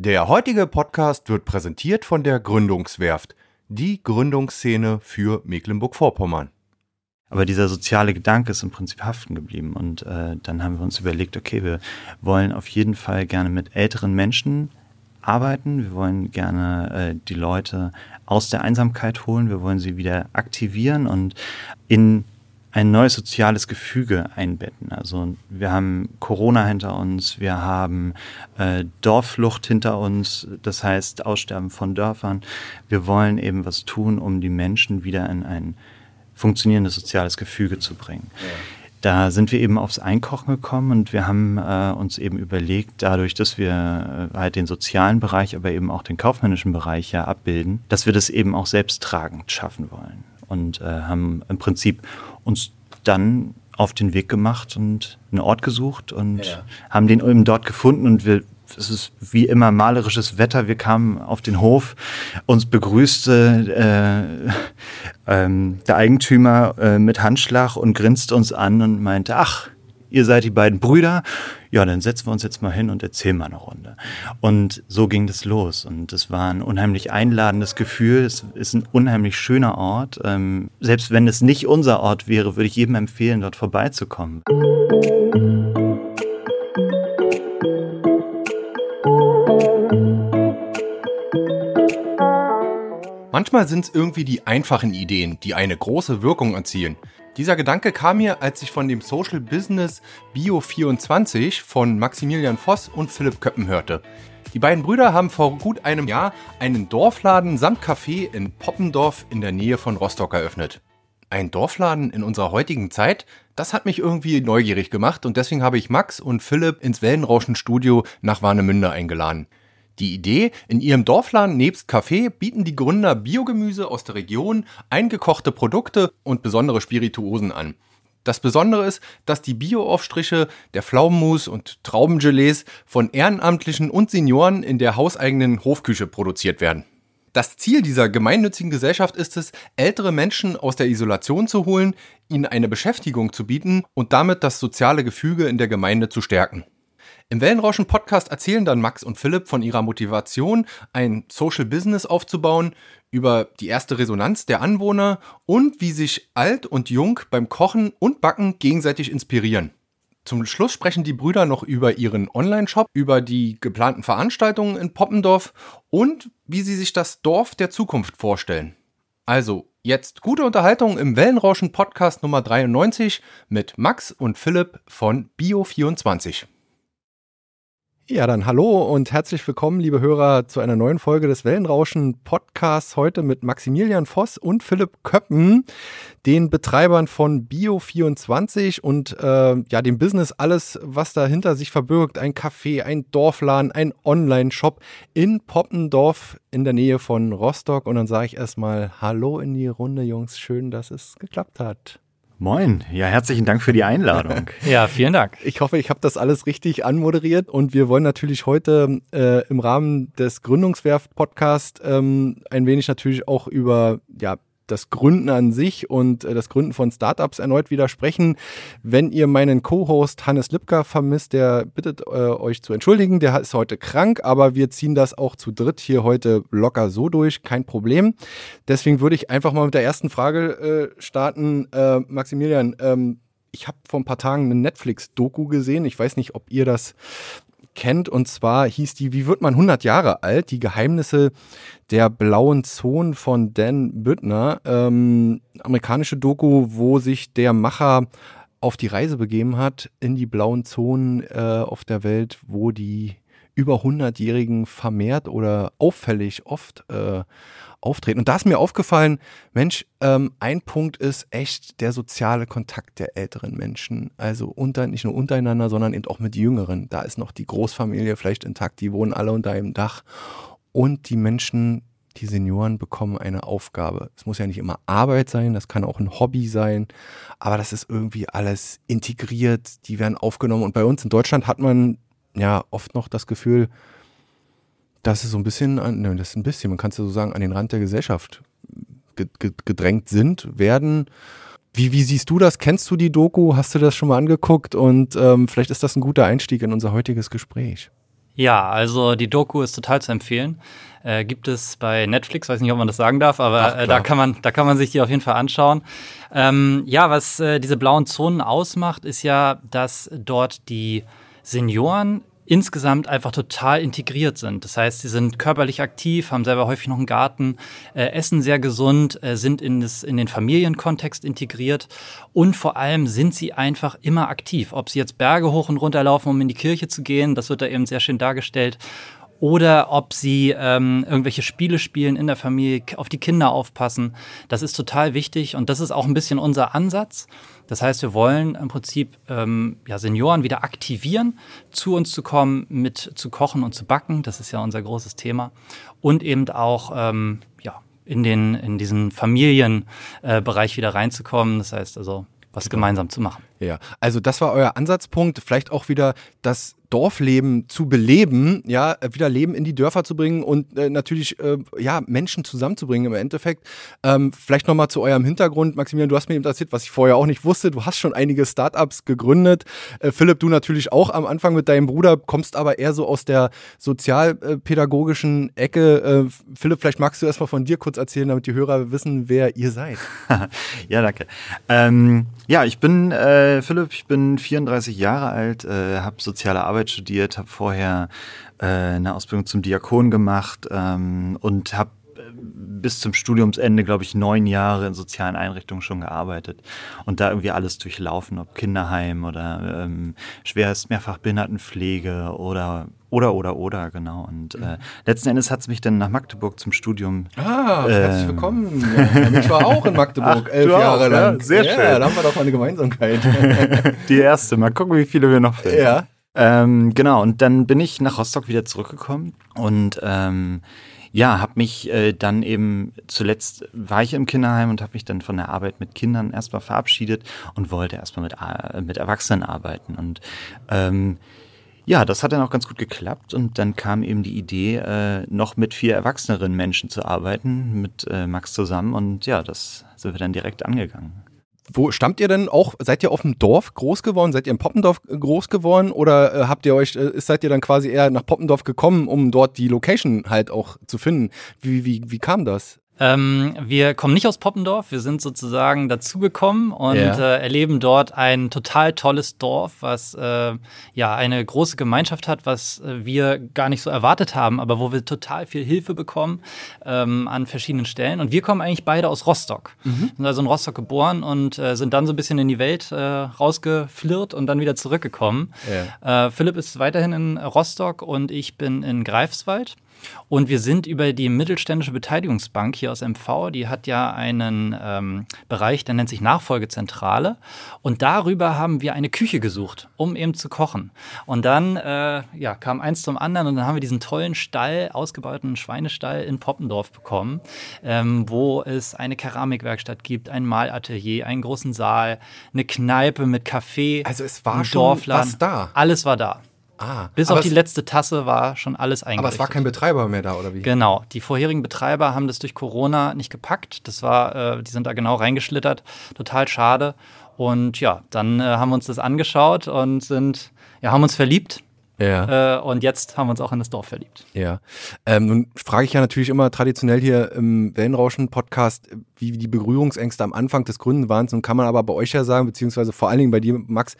Der heutige Podcast wird präsentiert von der Gründungswerft, die Gründungsszene für Mecklenburg-Vorpommern. Aber dieser soziale Gedanke ist im Prinzip haften geblieben. Und äh, dann haben wir uns überlegt, okay, wir wollen auf jeden Fall gerne mit älteren Menschen arbeiten. Wir wollen gerne äh, die Leute aus der Einsamkeit holen. Wir wollen sie wieder aktivieren und in ein neues soziales Gefüge einbetten. Also wir haben Corona hinter uns, wir haben äh, Dorfflucht hinter uns, das heißt Aussterben von Dörfern. Wir wollen eben was tun, um die Menschen wieder in ein funktionierendes soziales Gefüge zu bringen. Ja. Da sind wir eben aufs Einkochen gekommen und wir haben äh, uns eben überlegt, dadurch, dass wir äh, halt den sozialen Bereich, aber eben auch den kaufmännischen Bereich ja abbilden, dass wir das eben auch selbsttragend schaffen wollen und äh, haben im Prinzip uns dann auf den Weg gemacht und einen Ort gesucht und ja. haben den eben dort gefunden und wir es ist wie immer malerisches Wetter. Wir kamen auf den Hof, uns begrüßte äh, ähm, der Eigentümer äh, mit Handschlag und grinste uns an und meinte, ach, ihr seid die beiden Brüder. Ja, dann setzen wir uns jetzt mal hin und erzählen mal eine Runde. Und so ging das los. Und es war ein unheimlich einladendes Gefühl. Es ist ein unheimlich schöner Ort. Ähm, selbst wenn es nicht unser Ort wäre, würde ich jedem empfehlen, dort vorbeizukommen. Manchmal sind es irgendwie die einfachen Ideen, die eine große Wirkung erzielen. Dieser Gedanke kam mir, als ich von dem Social Business Bio24 von Maximilian Voss und Philipp Köppen hörte. Die beiden Brüder haben vor gut einem Jahr einen Dorfladen samt Café in Poppendorf in der Nähe von Rostock eröffnet. Ein Dorfladen in unserer heutigen Zeit, das hat mich irgendwie neugierig gemacht und deswegen habe ich Max und Philipp ins Wellenrauschen-Studio nach Warnemünde eingeladen. Die Idee, in ihrem Dorfladen nebst Kaffee bieten die Gründer Biogemüse aus der Region, eingekochte Produkte und besondere Spirituosen an. Das Besondere ist, dass die Bio-Aufstriche der Pflaumenmus und Traubengelees von Ehrenamtlichen und Senioren in der hauseigenen Hofküche produziert werden. Das Ziel dieser gemeinnützigen Gesellschaft ist es, ältere Menschen aus der Isolation zu holen, ihnen eine Beschäftigung zu bieten und damit das soziale Gefüge in der Gemeinde zu stärken. Im Wellenrauschen-Podcast erzählen dann Max und Philipp von ihrer Motivation, ein Social Business aufzubauen, über die erste Resonanz der Anwohner und wie sich alt und jung beim Kochen und Backen gegenseitig inspirieren. Zum Schluss sprechen die Brüder noch über ihren Online-Shop, über die geplanten Veranstaltungen in Poppendorf und wie sie sich das Dorf der Zukunft vorstellen. Also, jetzt gute Unterhaltung im Wellenrauschen Podcast Nummer 93 mit Max und Philipp von Bio24. Ja, dann hallo und herzlich willkommen, liebe Hörer, zu einer neuen Folge des Wellenrauschen Podcasts. Heute mit Maximilian Voss und Philipp Köppen, den Betreibern von Bio24 und äh, ja, dem Business, alles, was dahinter sich verbirgt. Ein Café, ein Dorfladen, ein Online-Shop in Poppendorf in der Nähe von Rostock. Und dann sage ich erstmal Hallo in die Runde, Jungs. Schön, dass es geklappt hat. Moin, ja, herzlichen Dank für die Einladung. ja, vielen Dank. Ich hoffe, ich habe das alles richtig anmoderiert und wir wollen natürlich heute äh, im Rahmen des Gründungswerft-Podcasts ähm, ein wenig natürlich auch über ja, das Gründen an sich und äh, das Gründen von Startups erneut widersprechen. Wenn ihr meinen Co-Host Hannes Lipka vermisst, der bittet äh, euch zu entschuldigen, der ist heute krank, aber wir ziehen das auch zu dritt hier heute locker so durch, kein Problem. Deswegen würde ich einfach mal mit der ersten Frage äh, starten. Äh, Maximilian, ähm, ich habe vor ein paar Tagen eine Netflix-Doku gesehen. Ich weiß nicht, ob ihr das kennt. Und zwar hieß die Wie wird man 100 Jahre alt? Die Geheimnisse der blauen Zone von Dan Büttner. Ähm, amerikanische Doku, wo sich der Macher auf die Reise begeben hat in die blauen Zonen äh, auf der Welt, wo die über 100-Jährigen vermehrt oder auffällig oft äh, auftreten. Und da ist mir aufgefallen, Mensch, ähm, ein Punkt ist echt der soziale Kontakt der älteren Menschen. Also unter, nicht nur untereinander, sondern eben auch mit Jüngeren. Da ist noch die Großfamilie vielleicht intakt, die wohnen alle unter einem Dach. Und die Menschen, die Senioren bekommen eine Aufgabe. Es muss ja nicht immer Arbeit sein, das kann auch ein Hobby sein, aber das ist irgendwie alles integriert, die werden aufgenommen. Und bei uns in Deutschland hat man ja oft noch das Gefühl, dass es so ein bisschen, ne, das ist ein bisschen, man kann es ja so sagen, an den Rand der Gesellschaft gedrängt sind, werden. Wie, wie siehst du das? Kennst du die Doku? Hast du das schon mal angeguckt? Und ähm, vielleicht ist das ein guter Einstieg in unser heutiges Gespräch. Ja, also die Doku ist total zu empfehlen. Äh, gibt es bei Netflix, weiß nicht, ob man das sagen darf, aber Ach, äh, da kann man, da kann man sich die auf jeden Fall anschauen. Ähm, ja, was äh, diese blauen Zonen ausmacht, ist ja, dass dort die Senioren insgesamt einfach total integriert sind. Das heißt, sie sind körperlich aktiv, haben selber häufig noch einen Garten, äh, essen sehr gesund, äh, sind in, das, in den Familienkontext integriert und vor allem sind sie einfach immer aktiv. Ob sie jetzt Berge hoch und runter laufen, um in die Kirche zu gehen, das wird da eben sehr schön dargestellt oder ob sie ähm, irgendwelche Spiele spielen in der Familie, auf die Kinder aufpassen. Das ist total wichtig und das ist auch ein bisschen unser Ansatz. Das heißt, wir wollen im Prinzip ähm, ja, Senioren wieder aktivieren, zu uns zu kommen, mit zu kochen und zu backen. Das ist ja unser großes Thema. Und eben auch ähm, ja, in, den, in diesen Familienbereich äh, wieder reinzukommen. Das heißt also, was gemeinsam zu machen. Ja, also das war euer Ansatzpunkt, vielleicht auch wieder das Dorfleben zu beleben, ja, wieder Leben in die Dörfer zu bringen und äh, natürlich äh, ja Menschen zusammenzubringen im Endeffekt. Ähm, vielleicht nochmal zu eurem Hintergrund, Maximilian, du hast mir eben erzählt, was ich vorher auch nicht wusste. Du hast schon einige Startups gegründet. Äh, Philipp, du natürlich auch am Anfang mit deinem Bruder, kommst aber eher so aus der sozialpädagogischen Ecke. Äh, Philipp, vielleicht magst du erstmal von dir kurz erzählen, damit die Hörer wissen, wer ihr seid. ja, danke. Ähm, ja, ich bin äh, äh, Philipp, ich bin 34 Jahre alt, äh, habe soziale Arbeit studiert, habe vorher äh, eine Ausbildung zum Diakon gemacht ähm, und habe äh, bis zum Studiumsende, glaube ich, neun Jahre in sozialen Einrichtungen schon gearbeitet und da irgendwie alles durchlaufen, ob Kinderheim oder ähm, schwerst Mehrfachbehindertenpflege oder oder, oder, oder, genau. Und äh, letzten Endes hat es mich dann nach Magdeburg zum Studium. Ah, äh, herzlich willkommen. Ja, ich war auch in Magdeburg, Ach, elf Jahre auch, lang. Ja, sehr ja, schön. Da haben wir doch mal eine Gemeinsamkeit. Die erste. Mal gucken, wie viele wir noch finden. Ja. Ähm, genau, und dann bin ich nach Rostock wieder zurückgekommen und ähm, ja, habe mich äh, dann eben zuletzt war ich im Kinderheim und habe mich dann von der Arbeit mit Kindern erstmal verabschiedet und wollte erstmal mit, äh, mit Erwachsenen arbeiten und ähm, ja, das hat dann auch ganz gut geklappt und dann kam eben die Idee, äh, noch mit vier erwachseneren Menschen zu arbeiten, mit äh, Max zusammen und ja, das sind wir dann direkt angegangen. Wo stammt ihr denn auch? Seid ihr auf dem Dorf groß geworden? Seid ihr in Poppendorf groß geworden? Oder äh, habt ihr euch, äh, seid ihr dann quasi eher nach Poppendorf gekommen, um dort die Location halt auch zu finden? Wie, wie, wie kam das? Ähm, wir kommen nicht aus Poppendorf, wir sind sozusagen dazugekommen und ja. äh, erleben dort ein total tolles Dorf, was äh, ja eine große Gemeinschaft hat, was äh, wir gar nicht so erwartet haben, aber wo wir total viel Hilfe bekommen ähm, an verschiedenen Stellen. Und wir kommen eigentlich beide aus Rostock, mhm. sind also in Rostock geboren und äh, sind dann so ein bisschen in die Welt äh, rausgeflirrt und dann wieder zurückgekommen. Ja. Äh, Philipp ist weiterhin in Rostock und ich bin in Greifswald. Und wir sind über die Mittelständische Beteiligungsbank hier aus MV, die hat ja einen ähm, Bereich, der nennt sich Nachfolgezentrale. Und darüber haben wir eine Küche gesucht, um eben zu kochen. Und dann äh, ja, kam eins zum anderen und dann haben wir diesen tollen Stall, ausgebauten Schweinestall in Poppendorf bekommen, ähm, wo es eine Keramikwerkstatt gibt, ein Malatelier, einen großen Saal, eine Kneipe mit Café. Also es war schon Dorfland. was da. Alles war da. Ah, Bis auf die letzte Tasse war schon alles eingerichtet. Aber es war kein Betreiber mehr da, oder wie? Genau. Die vorherigen Betreiber haben das durch Corona nicht gepackt. Das war, äh, die sind da genau reingeschlittert. Total schade. Und ja, dann äh, haben wir uns das angeschaut und sind, ja, haben uns verliebt. Ja. Äh, und jetzt haben wir uns auch in das Dorf verliebt. Ja. Ähm, nun frage ich ja natürlich immer traditionell hier im Wellenrauschen-Podcast, wie die Berührungsängste am Anfang des Gründen waren. Nun kann man aber bei euch ja sagen, beziehungsweise vor allen Dingen bei dir, Max,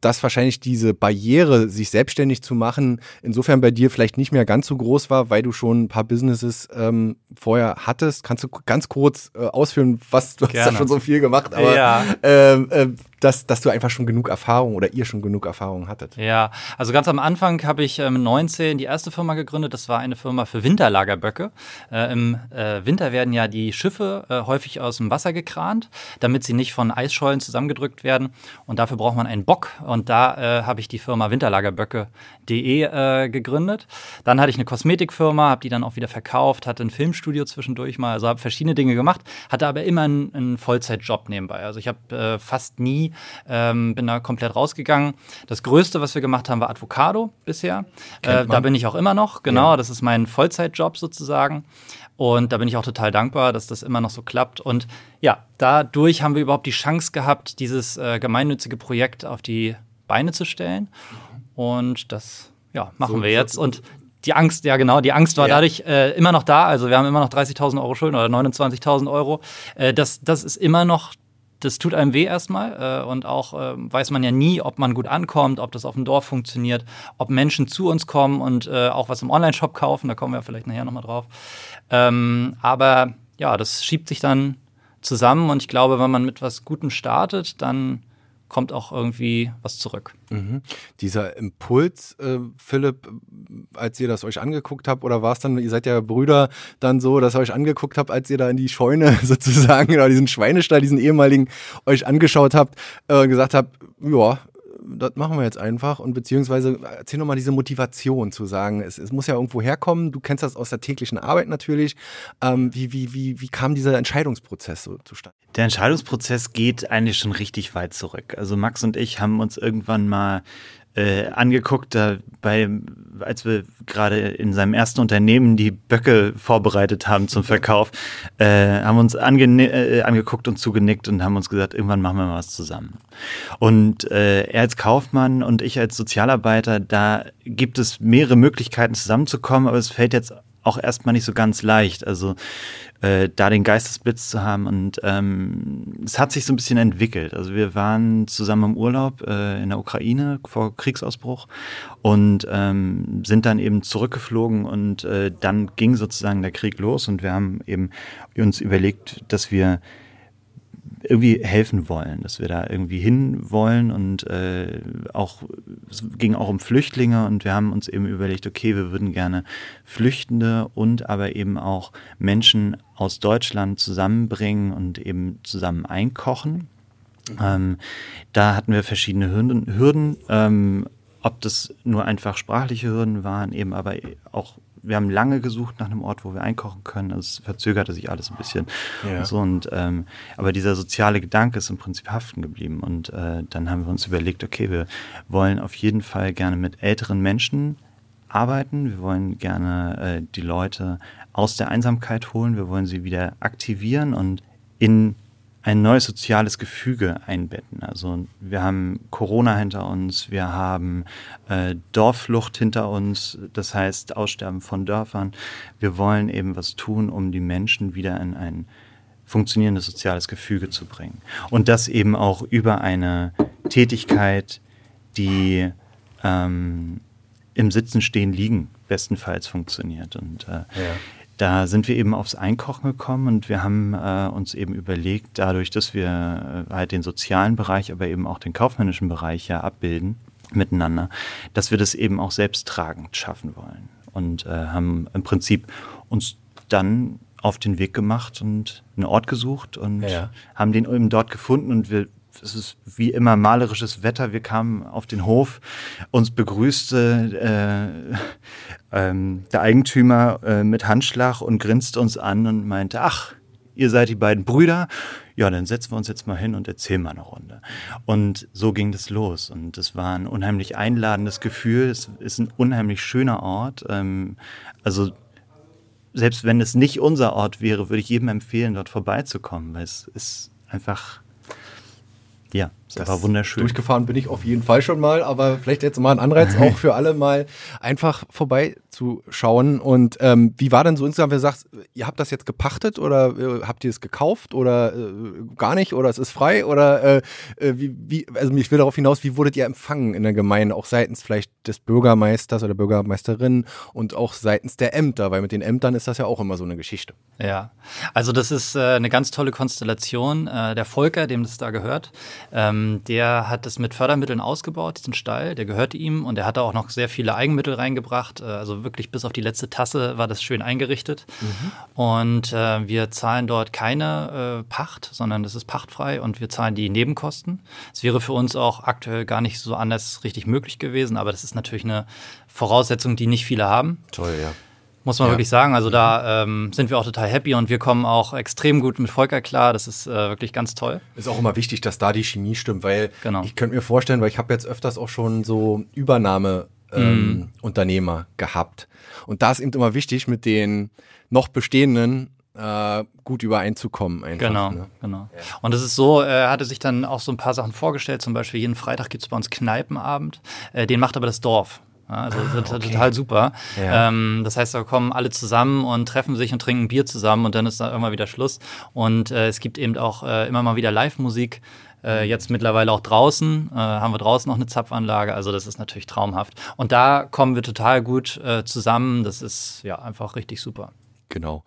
dass wahrscheinlich diese Barriere, sich selbstständig zu machen, insofern bei dir vielleicht nicht mehr ganz so groß war, weil du schon ein paar Businesses ähm, vorher hattest. Kannst du ganz kurz äh, ausführen, was du Gerne. hast ja schon so viel gemacht, aber ja. ähm, äh, dass, dass du einfach schon genug Erfahrung oder ihr schon genug Erfahrung hattet. Ja, also ganz am Anfang habe ich äh, mit 19 die erste Firma gegründet. Das war eine Firma für Winterlagerböcke. Äh, Im äh, Winter werden ja die Schiffe äh, häufig aus dem Wasser gekrant, damit sie nicht von Eisschollen zusammengedrückt werden. Und dafür braucht man einen Bock. Und da äh, habe ich die Firma Winterlagerböcke.de äh, gegründet. Dann hatte ich eine Kosmetikfirma, habe die dann auch wieder verkauft, hatte ein Filmstudio zwischendurch mal, also habe verschiedene Dinge gemacht, hatte aber immer einen, einen Vollzeitjob nebenbei. Also ich habe fast nie ähm, bin da komplett rausgegangen. Das Größte, was wir gemacht haben, war Advocado bisher. Äh, da bin ich auch immer noch, genau. Ja. Das ist mein Vollzeitjob sozusagen. Und da bin ich auch total dankbar, dass das immer noch so klappt. Und ja, dadurch haben wir überhaupt die Chance gehabt, dieses äh, gemeinnützige Projekt auf die Beine zu stellen. Und das ja, machen so, wir jetzt. Und die Angst, ja genau, die Angst war ja. dadurch äh, immer noch da. Also wir haben immer noch 30.000 Euro Schulden oder 29.000 Euro. Äh, das, das ist immer noch das tut einem weh erstmal äh, und auch äh, weiß man ja nie, ob man gut ankommt, ob das auf dem Dorf funktioniert, ob Menschen zu uns kommen und äh, auch was im Online-Shop kaufen, da kommen wir vielleicht nachher nochmal drauf. Ähm, aber ja, das schiebt sich dann zusammen und ich glaube, wenn man mit was Gutem startet, dann kommt auch irgendwie was zurück. Mhm. Dieser Impuls, äh, Philipp, als ihr das euch angeguckt habt, oder war es dann, ihr seid ja Brüder, dann so, dass ihr euch angeguckt habt, als ihr da in die Scheune sozusagen, oder diesen Schweinestall, diesen ehemaligen, euch angeschaut habt äh, gesagt habt, ja, das machen wir jetzt einfach und beziehungsweise erzähl nochmal diese Motivation zu sagen, es, es, muss ja irgendwo herkommen, du kennst das aus der täglichen Arbeit natürlich. Ähm, wie, wie, wie, wie kam dieser Entscheidungsprozess so zustande? Der Entscheidungsprozess geht eigentlich schon richtig weit zurück. Also Max und ich haben uns irgendwann mal äh, angeguckt, da bei, als wir gerade in seinem ersten Unternehmen die Böcke vorbereitet haben zum Verkauf, äh, haben uns äh, angeguckt und zugenickt und haben uns gesagt, irgendwann machen wir mal was zusammen. Und äh, er als Kaufmann und ich als Sozialarbeiter, da gibt es mehrere Möglichkeiten zusammenzukommen, aber es fällt jetzt auch erstmal nicht so ganz leicht. Also äh, da den Geistesblitz zu haben. Und ähm, es hat sich so ein bisschen entwickelt. Also wir waren zusammen im Urlaub äh, in der Ukraine vor Kriegsausbruch und ähm, sind dann eben zurückgeflogen und äh, dann ging sozusagen der Krieg los und wir haben eben uns überlegt, dass wir irgendwie helfen wollen, dass wir da irgendwie hin wollen und äh, auch es ging auch um Flüchtlinge und wir haben uns eben überlegt, okay, wir würden gerne Flüchtende und aber eben auch Menschen aus Deutschland zusammenbringen und eben zusammen einkochen. Ähm, da hatten wir verschiedene Hürden, Hürden ähm, ob das nur einfach sprachliche Hürden waren, eben aber auch wir haben lange gesucht nach einem Ort, wo wir einkochen können. Also es verzögerte sich alles ein bisschen. Ja. Und so, und, ähm, aber dieser soziale Gedanke ist im Prinzip haften geblieben. Und äh, dann haben wir uns überlegt, okay, wir wollen auf jeden Fall gerne mit älteren Menschen arbeiten. Wir wollen gerne äh, die Leute aus der Einsamkeit holen. Wir wollen sie wieder aktivieren und in ein neues soziales Gefüge einbetten. Also wir haben Corona hinter uns, wir haben äh, Dorfflucht hinter uns, das heißt Aussterben von Dörfern. Wir wollen eben was tun, um die Menschen wieder in ein funktionierendes soziales Gefüge zu bringen. Und das eben auch über eine Tätigkeit, die ähm, im Sitzen, Stehen, Liegen bestenfalls funktioniert. Und äh, ja. Da sind wir eben aufs Einkochen gekommen und wir haben äh, uns eben überlegt, dadurch, dass wir äh, halt den sozialen Bereich, aber eben auch den kaufmännischen Bereich ja abbilden miteinander, dass wir das eben auch selbsttragend schaffen wollen. Und äh, haben im Prinzip uns dann auf den Weg gemacht und einen Ort gesucht und ja. haben den eben dort gefunden und wir es ist wie immer malerisches Wetter. Wir kamen auf den Hof, uns begrüßte äh, ähm, der Eigentümer äh, mit Handschlag und grinste uns an und meinte, ach, ihr seid die beiden Brüder. Ja, dann setzen wir uns jetzt mal hin und erzählen mal eine Runde. Und so ging das los. Und es war ein unheimlich einladendes Gefühl. Es ist ein unheimlich schöner Ort. Ähm, also selbst wenn es nicht unser Ort wäre, würde ich jedem empfehlen, dort vorbeizukommen, weil es ist einfach ja, das war wunderschön. Durchgefahren bin ich auf jeden Fall schon mal, aber vielleicht jetzt mal ein Anreiz auch für alle mal einfach vorbeizuschauen. Und ähm, wie war denn so insgesamt, wenn du sagst, ihr habt das jetzt gepachtet oder äh, habt ihr es gekauft oder äh, gar nicht oder es ist frei oder äh, äh wie, wie, also ich will darauf hinaus, wie wurdet ihr empfangen in der Gemeinde, auch seitens vielleicht des Bürgermeisters oder Bürgermeisterin und auch seitens der Ämter, weil mit den Ämtern ist das ja auch immer so eine Geschichte. Ja, also das ist äh, eine ganz tolle Konstellation. Äh, der Volker, dem das da gehört, ähm, ähm, der hat es mit Fördermitteln ausgebaut, diesen Stall, der gehörte ihm und er hat da auch noch sehr viele Eigenmittel reingebracht. Äh, also wirklich bis auf die letzte Tasse war das schön eingerichtet. Mhm. Und äh, wir zahlen dort keine äh, Pacht, sondern das ist pachtfrei und wir zahlen die Nebenkosten. Es wäre für uns auch aktuell gar nicht so anders richtig möglich gewesen, aber das ist natürlich eine Voraussetzung, die nicht viele haben. Toll, ja muss man ja. wirklich sagen. Also da ähm, sind wir auch total happy und wir kommen auch extrem gut mit Volker klar. Das ist äh, wirklich ganz toll. Ist auch immer wichtig, dass da die Chemie stimmt, weil genau. ich könnte mir vorstellen, weil ich habe jetzt öfters auch schon so Übernahme ähm, mm. Unternehmer gehabt. Und da ist eben immer wichtig, mit den noch bestehenden äh, gut übereinzukommen. Einfach, genau, ne? genau. Ja. Und es ist so, er hatte sich dann auch so ein paar Sachen vorgestellt. Zum Beispiel jeden Freitag gibt es bei uns Kneipenabend. Äh, den macht aber das Dorf. Also ah, okay. total super. Ja. Ähm, das heißt, da kommen alle zusammen und treffen sich und trinken Bier zusammen und dann ist da irgendwann wieder Schluss. Und äh, es gibt eben auch äh, immer mal wieder Live-Musik. Äh, jetzt mittlerweile auch draußen, äh, haben wir draußen noch eine Zapfanlage, also das ist natürlich traumhaft. Und da kommen wir total gut äh, zusammen, das ist ja einfach richtig super. Genau.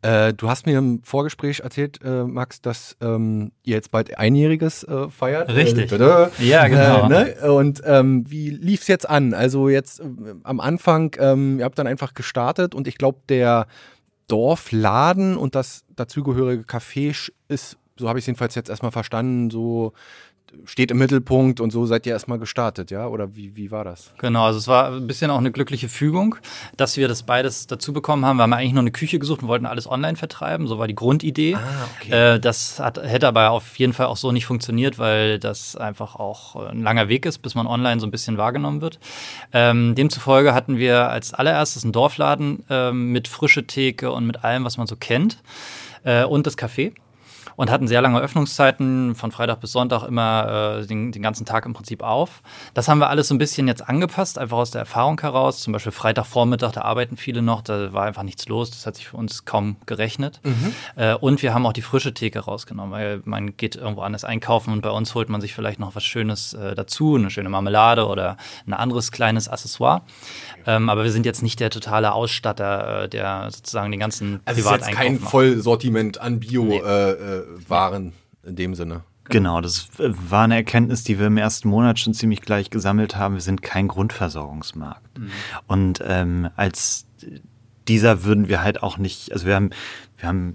Äh, du hast mir im Vorgespräch erzählt, äh, Max, dass ähm, ihr jetzt bald Einjähriges äh, feiert. Richtig. Äh, ja, genau. Ne? Und ähm, wie lief es jetzt an? Also jetzt äh, am Anfang, ähm, ihr habt dann einfach gestartet und ich glaube, der Dorfladen und das dazugehörige Café ist, so habe ich es jedenfalls jetzt erstmal verstanden, so steht im Mittelpunkt und so seid ihr erstmal gestartet, ja? Oder wie, wie war das? Genau, also es war ein bisschen auch eine glückliche Fügung, dass wir das beides dazu bekommen haben. Wir haben eigentlich nur eine Küche gesucht und wollten alles online vertreiben, so war die Grundidee. Ah, okay. Äh, das hat, hätte aber auf jeden Fall auch so nicht funktioniert, weil das einfach auch ein langer Weg ist, bis man online so ein bisschen wahrgenommen wird. Ähm, demzufolge hatten wir als allererstes einen Dorfladen äh, mit frische Theke und mit allem, was man so kennt. Äh, und das Café und hatten sehr lange Öffnungszeiten, von Freitag bis Sonntag immer äh, den, den, ganzen Tag im Prinzip auf. Das haben wir alles so ein bisschen jetzt angepasst, einfach aus der Erfahrung heraus. Zum Beispiel Freitagvormittag, da arbeiten viele noch, da war einfach nichts los, das hat sich für uns kaum gerechnet. Mhm. Äh, und wir haben auch die frische Theke rausgenommen, weil man geht irgendwo anders einkaufen und bei uns holt man sich vielleicht noch was Schönes äh, dazu, eine schöne Marmelade oder ein anderes kleines Accessoire. Ähm, aber wir sind jetzt nicht der totale Ausstatter, äh, der sozusagen den ganzen also Privateinkauf ist jetzt kein macht. Vollsortiment an Bio-Waren nee. äh, in dem Sinne. Genau, das war eine Erkenntnis, die wir im ersten Monat schon ziemlich gleich gesammelt haben. Wir sind kein Grundversorgungsmarkt. Mhm. Und ähm, als dieser würden wir halt auch nicht, also wir haben, wir haben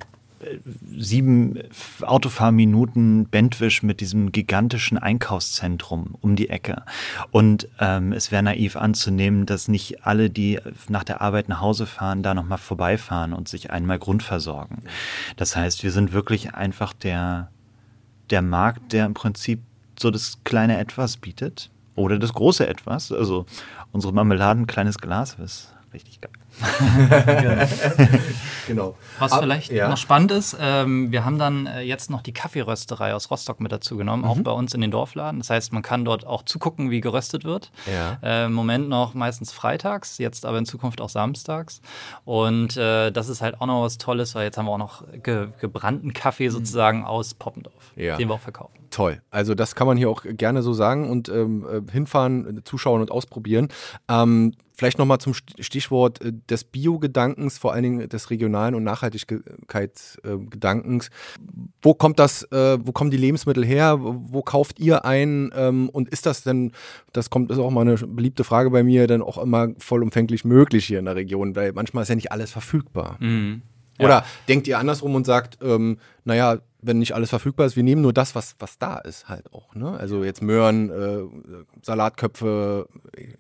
sieben Autofahrminuten Bentwisch mit diesem gigantischen Einkaufszentrum um die Ecke. Und ähm, es wäre naiv anzunehmen, dass nicht alle, die nach der Arbeit nach Hause fahren, da nochmal vorbeifahren und sich einmal grundversorgen. Das heißt, wir sind wirklich einfach der, der Markt, der im Prinzip so das kleine Etwas bietet. Oder das große Etwas. Also unsere Marmeladen, kleines Glas, ist richtig geil. genau. Was Ab, vielleicht ja. noch spannend ist, ähm, wir haben dann äh, jetzt noch die Kaffeerösterei aus Rostock mit dazu genommen, mhm. auch bei uns in den Dorfladen. Das heißt, man kann dort auch zugucken, wie geröstet wird. Ja. Äh, Im Moment noch meistens freitags, jetzt aber in Zukunft auch samstags. Und äh, das ist halt auch noch was Tolles, weil jetzt haben wir auch noch ge gebrannten Kaffee mhm. sozusagen aus Poppendorf, ja. den wir auch verkaufen. Toll. Also das kann man hier auch gerne so sagen und ähm, äh, hinfahren, zuschauen und ausprobieren. Ähm, Vielleicht nochmal zum Stichwort äh, des Bio-Gedankens, vor allen Dingen des regionalen und Nachhaltigkeitsgedankens. Wo kommt das, äh, wo kommen die Lebensmittel her? Wo kauft ihr ein? Ähm, und ist das denn, das kommt, ist auch mal eine beliebte Frage bei mir, dann auch immer vollumfänglich möglich hier in der Region? Weil manchmal ist ja nicht alles verfügbar. Mhm. Oder ja. denkt ihr andersrum und sagt, ähm, naja, wenn nicht alles verfügbar ist, wir nehmen nur das, was, was da ist, halt auch. Ne? Also jetzt Möhren, äh, Salatköpfe,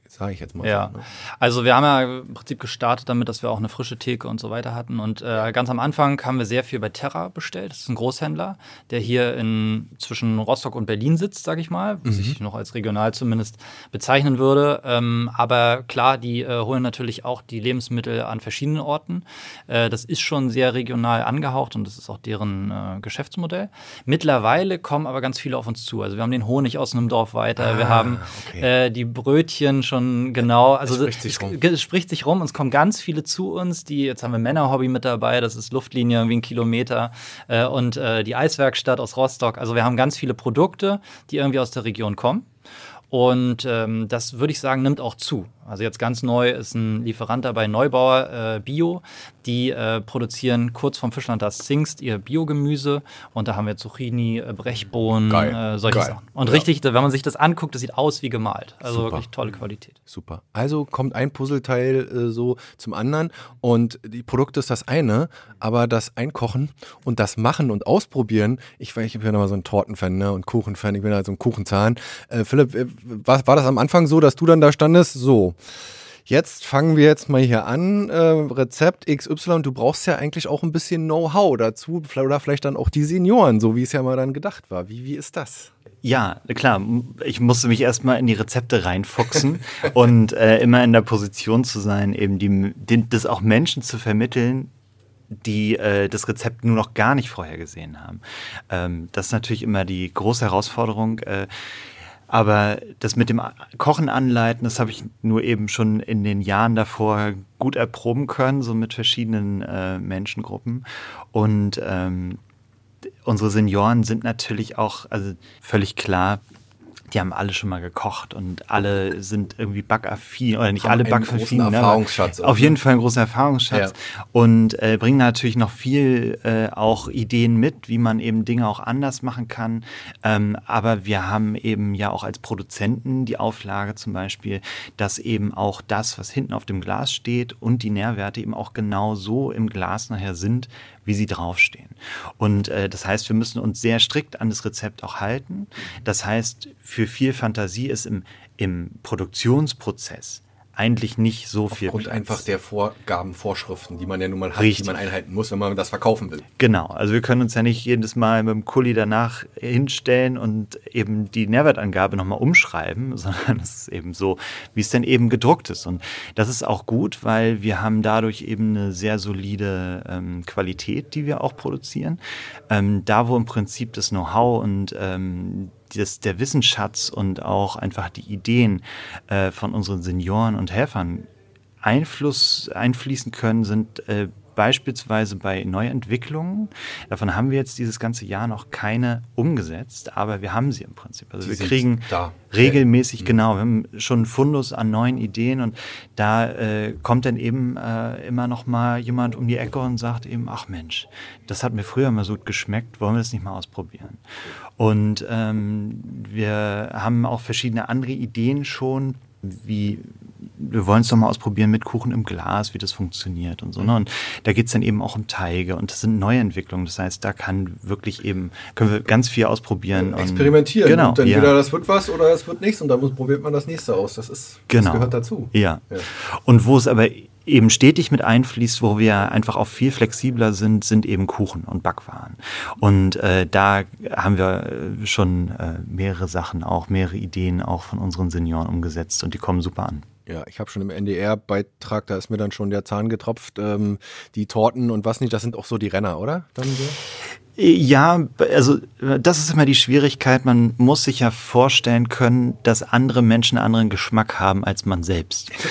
sage ich jetzt mal. Ja, so, ne? also wir haben ja im Prinzip gestartet damit, dass wir auch eine frische Theke und so weiter hatten. Und äh, ganz am Anfang haben wir sehr viel bei Terra bestellt. Das ist ein Großhändler, der hier in, zwischen Rostock und Berlin sitzt, sage ich mal, was mhm. ich noch als regional zumindest bezeichnen würde. Ähm, aber klar, die äh, holen natürlich auch die Lebensmittel an verschiedenen Orten. Äh, das ist schon sehr regional angehaucht und das ist auch deren äh, Geschäftsmodell. Mittlerweile kommen aber ganz viele auf uns zu. Also wir haben den Honig aus einem Dorf weiter, ah, wir haben okay. äh, die Brötchen schon genau. Also es spricht, sich rum. es spricht sich rum und es kommen ganz viele zu uns. Die jetzt haben wir Männerhobby mit dabei, das ist Luftlinie wie ein Kilometer äh, und äh, die Eiswerkstatt aus Rostock. Also wir haben ganz viele Produkte, die irgendwie aus der Region kommen. Und ähm, das würde ich sagen, nimmt auch zu. Also jetzt ganz neu ist ein Lieferant dabei, Neubauer äh, Bio. Die äh, produzieren kurz vom Fischland das Zingst ihr Biogemüse. Und da haben wir Zucchini, äh, Brechbohnen, äh, solche Geil. Sachen. Und ja. richtig, wenn man sich das anguckt, das sieht aus wie gemalt. Also Super. wirklich tolle Qualität. Super. Also kommt ein Puzzleteil äh, so zum anderen. Und die Produkte ist das eine, aber das Einkochen und das Machen und Ausprobieren, ich, ich bin ja nochmal so ein Tortenfan ne, und Kuchenfan, ich bin halt so ein Kuchenzahn. Philipp, war, war das am Anfang so, dass du dann da standest? So. Jetzt fangen wir jetzt mal hier an. Äh, Rezept XY, du brauchst ja eigentlich auch ein bisschen Know-how dazu oder vielleicht dann auch die Senioren, so wie es ja mal dann gedacht war. Wie, wie ist das? Ja, klar. Ich musste mich erstmal in die Rezepte reinfuchsen und äh, immer in der Position zu sein, eben die, den, das auch Menschen zu vermitteln, die äh, das Rezept nur noch gar nicht vorher gesehen haben. Ähm, das ist natürlich immer die große Herausforderung. Äh, Aber das mit dem Kochen anleiten, das habe ich nur eben schon in den Jahren davor gut erproben können, so mit verschiedenen äh, Menschengruppen. Und ähm, unsere Senioren sind natürlich auch, also völlig klar, die haben alle schon mal gekocht und alle sind irgendwie backaffin oder nicht haben alle backaffin. Ne, Erfahrungsschatz. Auf jeden Fall einen großen Erfahrungsschatz ja. und äh, bringen natürlich noch viel äh, auch Ideen mit, wie man eben Dinge auch anders machen kann. Ähm, aber wir haben eben ja auch als Produzenten die Auflage zum Beispiel, dass eben auch das, was hinten auf dem Glas steht und die Nährwerte eben auch genau so im Glas nachher sind, wie sie draufstehen. Und äh, das heißt, wir müssen uns sehr strikt an das Rezept auch halten. Das heißt, für viel Fantasie ist im, im Produktionsprozess eigentlich nicht so viel Aufgrund Platz. einfach der Vorgaben, Vorschriften, die man ja nun mal hat, Richtig. die man einhalten muss, wenn man das verkaufen will. Genau, also wir können uns ja nicht jedes Mal mit dem Kuli danach hinstellen und eben die Nährwertangabe nochmal umschreiben, sondern es ist eben so, wie es denn eben gedruckt ist. Und das ist auch gut, weil wir haben dadurch eben eine sehr solide ähm, Qualität, die wir auch produzieren. Ähm, da, wo im Prinzip das Know-how und ähm, das, der Wissensschatz und auch einfach die Ideen äh, von unseren Senioren und Helfern Einfluss einfließen können, sind äh, beispielsweise bei Neuentwicklungen. Davon haben wir jetzt dieses ganze Jahr noch keine umgesetzt, aber wir haben sie im Prinzip. Also die wir kriegen da. regelmäßig, ja. Mhm. genau, wir haben schon einen Fundus an neuen Ideen und da äh, kommt dann eben äh, immer noch mal jemand um die Ecke und sagt eben, ach Mensch, das hat mir früher mal so gut geschmeckt, wollen wir das nicht mal ausprobieren? Und ähm, wir haben auch verschiedene andere Ideen schon, wie wir wollen es doch mal ausprobieren mit Kuchen im Glas, wie das funktioniert und so. Ne? Und da geht es dann eben auch um Teige und das sind Neuentwicklungen. Das heißt, da kann wirklich eben, können wir ganz viel ausprobieren. Ja, experimentieren. Genau. Und entweder ja. das wird was oder es wird nichts und dann probiert man das nächste aus. Das ist, genau. das gehört dazu. Ja. ja. Und wo es aber eben stetig mit einfließt, wo wir einfach auch viel flexibler sind, sind eben Kuchen und Backwaren. Und äh, da haben wir äh, schon äh, mehrere Sachen, auch mehrere Ideen auch von unseren Senioren umgesetzt und die kommen super an. Ja, ich habe schon im NDR-Beitrag, da ist mir dann schon der Zahn getropft. Ähm, die Torten und was nicht, das sind auch so die Renner, oder? Dann so? Ja, also das ist immer die Schwierigkeit. Man muss sich ja vorstellen können, dass andere Menschen einen anderen Geschmack haben als man selbst.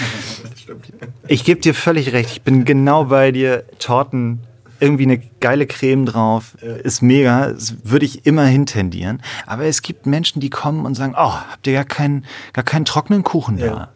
Ich gebe dir völlig recht. Ich bin genau bei dir. Torten, irgendwie eine geile Creme drauf, ist mega. Das würde ich immer hintendieren. Aber es gibt Menschen, die kommen und sagen, oh, habt ihr gar keinen, gar keinen trockenen Kuchen da?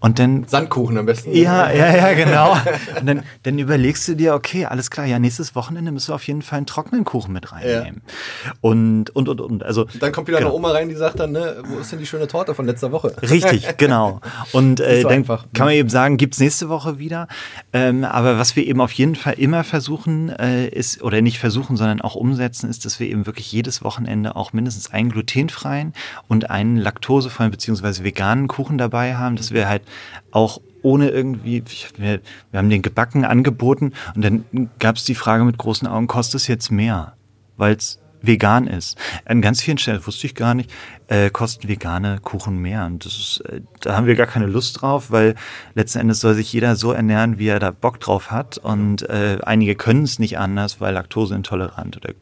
Und dann. Sandkuchen am besten. Ja, ja, ja, genau. Und dann, dann überlegst du dir, okay, alles klar, ja, nächstes Wochenende müssen wir auf jeden Fall einen trockenen Kuchen mit reinnehmen. Ja. Und, und, und, und. Also, dann kommt wieder genau. eine Oma rein, die sagt dann, ne, wo ist denn die schöne Torte von letzter Woche? Richtig, genau. Und äh, so dann einfach. kann man eben sagen, gibt's nächste Woche wieder. Ähm, aber was wir eben auf jeden Fall immer versuchen, äh, ist, oder nicht versuchen, sondern auch umsetzen, ist, dass wir eben wirklich jedes Wochenende auch mindestens einen glutenfreien und einen laktosefreien beziehungsweise veganen Kuchen dabei haben, dass wir wir halt auch ohne irgendwie, wir, wir haben den gebacken angeboten und dann gab es die Frage mit großen Augen, kostet es jetzt mehr? Weil es vegan ist. An ganz vielen Stellen, wusste ich gar nicht, äh, kosten vegane Kuchen mehr. Und das ist, äh, da haben wir gar keine Lust drauf, weil letzten Endes soll sich jeder so ernähren, wie er da Bock drauf hat. Und äh, einige können es nicht anders, weil laktoseintolerant oder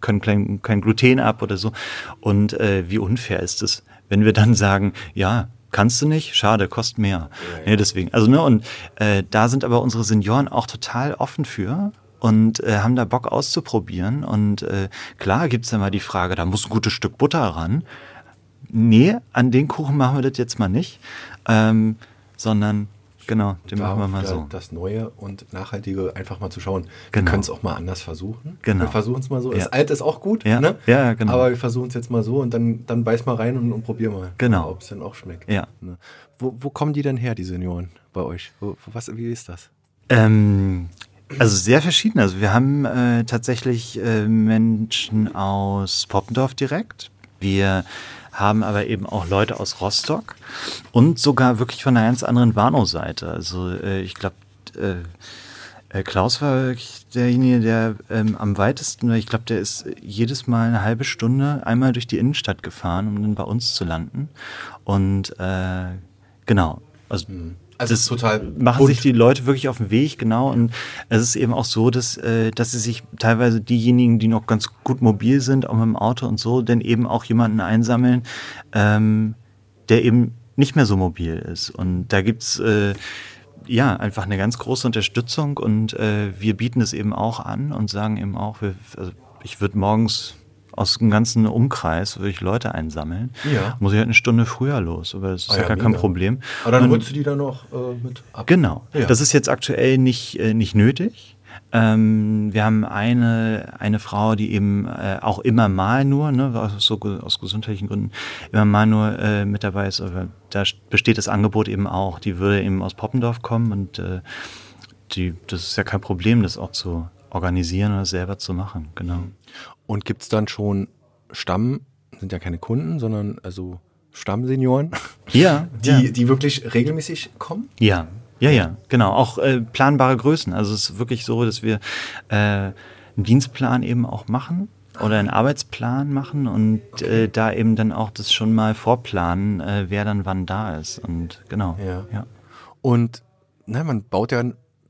können kein, kein Gluten ab oder so. Und äh, wie unfair ist es, wenn wir dann sagen, ja, kannst du nicht, schade, kostet mehr. Nee, deswegen. Also, ne, und äh, da sind aber unsere Senioren auch total offen für und äh, haben da Bock auszuprobieren. Und äh, klar gibt's dann mal die Frage, da muss ein gutes Stück Butter ran. Nee, an den Kuchen machen wir das jetzt mal nicht, ähm, sondern Genau, den machen wir mal so. Das Neue und Nachhaltige einfach mal zu schauen. Genau. Wir können es auch mal anders versuchen. Genau. Wir versuchen es mal so. Ja. Das Alte ist auch gut, ja. ne? Ja, genau. Aber wir versuchen es jetzt mal so und dann, dann beiß mal rein und, und probier mal, genau. ob es dann auch schmeckt. Ja. Ne? Wo, wo kommen die denn her, die Senioren bei euch? Wo, was, wie ist das? Ähm, also sehr verschieden. Also wir haben äh, tatsächlich äh, Menschen aus Poppendorf direkt. Wir haben aber eben auch Leute aus Rostock und sogar wirklich von einer ganz anderen Warnow-Seite. Also äh, ich glaube, äh, äh, Klaus war wirklich derjenige, der ähm, am weitesten, ich glaube, der ist jedes Mal eine halbe Stunde einmal durch die Innenstadt gefahren, um dann bei uns zu landen. Und äh, genau, also mhm. Also das total machen bunt. sich die Leute wirklich auf den Weg, genau. Und es ist eben auch so, dass, äh, dass sie sich teilweise diejenigen, die noch ganz gut mobil sind, auch mit dem Auto und so, dann eben auch jemanden einsammeln, ähm, der eben nicht mehr so mobil ist. Und da gibt's äh, ja einfach eine ganz große Unterstützung und äh, wir bieten es eben auch an und sagen eben auch, wir, also ich würde morgens aus dem ganzen Umkreis würde ich Leute einsammeln. Ja. Muss ich halt eine Stunde früher los, aber das ist ah, ja, ja, gar mega. kein Problem. Aber dann holst du die dann noch äh, mit ab. Genau. Ja. Das ist jetzt aktuell nicht, äh, nicht nötig. Ähm, wir haben eine, eine Frau, die eben äh, auch immer mal nur, ne, aus, so, aus gesundheitlichen Gründen, immer mal nur äh, mit dabei ist. Aber da besteht das Angebot eben auch. Die würde eben aus Poppendorf kommen und äh, die, das ist ja kein Problem, das auch zu organisieren oder selber zu machen. Genau. Und gibt es dann schon Stamm, sind ja keine Kunden, sondern also Stammsenioren? Ja. Die, ja. die wirklich regelmäßig kommen? Ja, ja, ja, genau. Auch äh, planbare Größen. Also es ist wirklich so, dass wir äh, einen Dienstplan eben auch machen oder einen Arbeitsplan machen und okay. äh, da eben dann auch das schon mal vorplanen, äh, wer dann wann da ist. Und genau. Ja. ja. Und na, man baut ja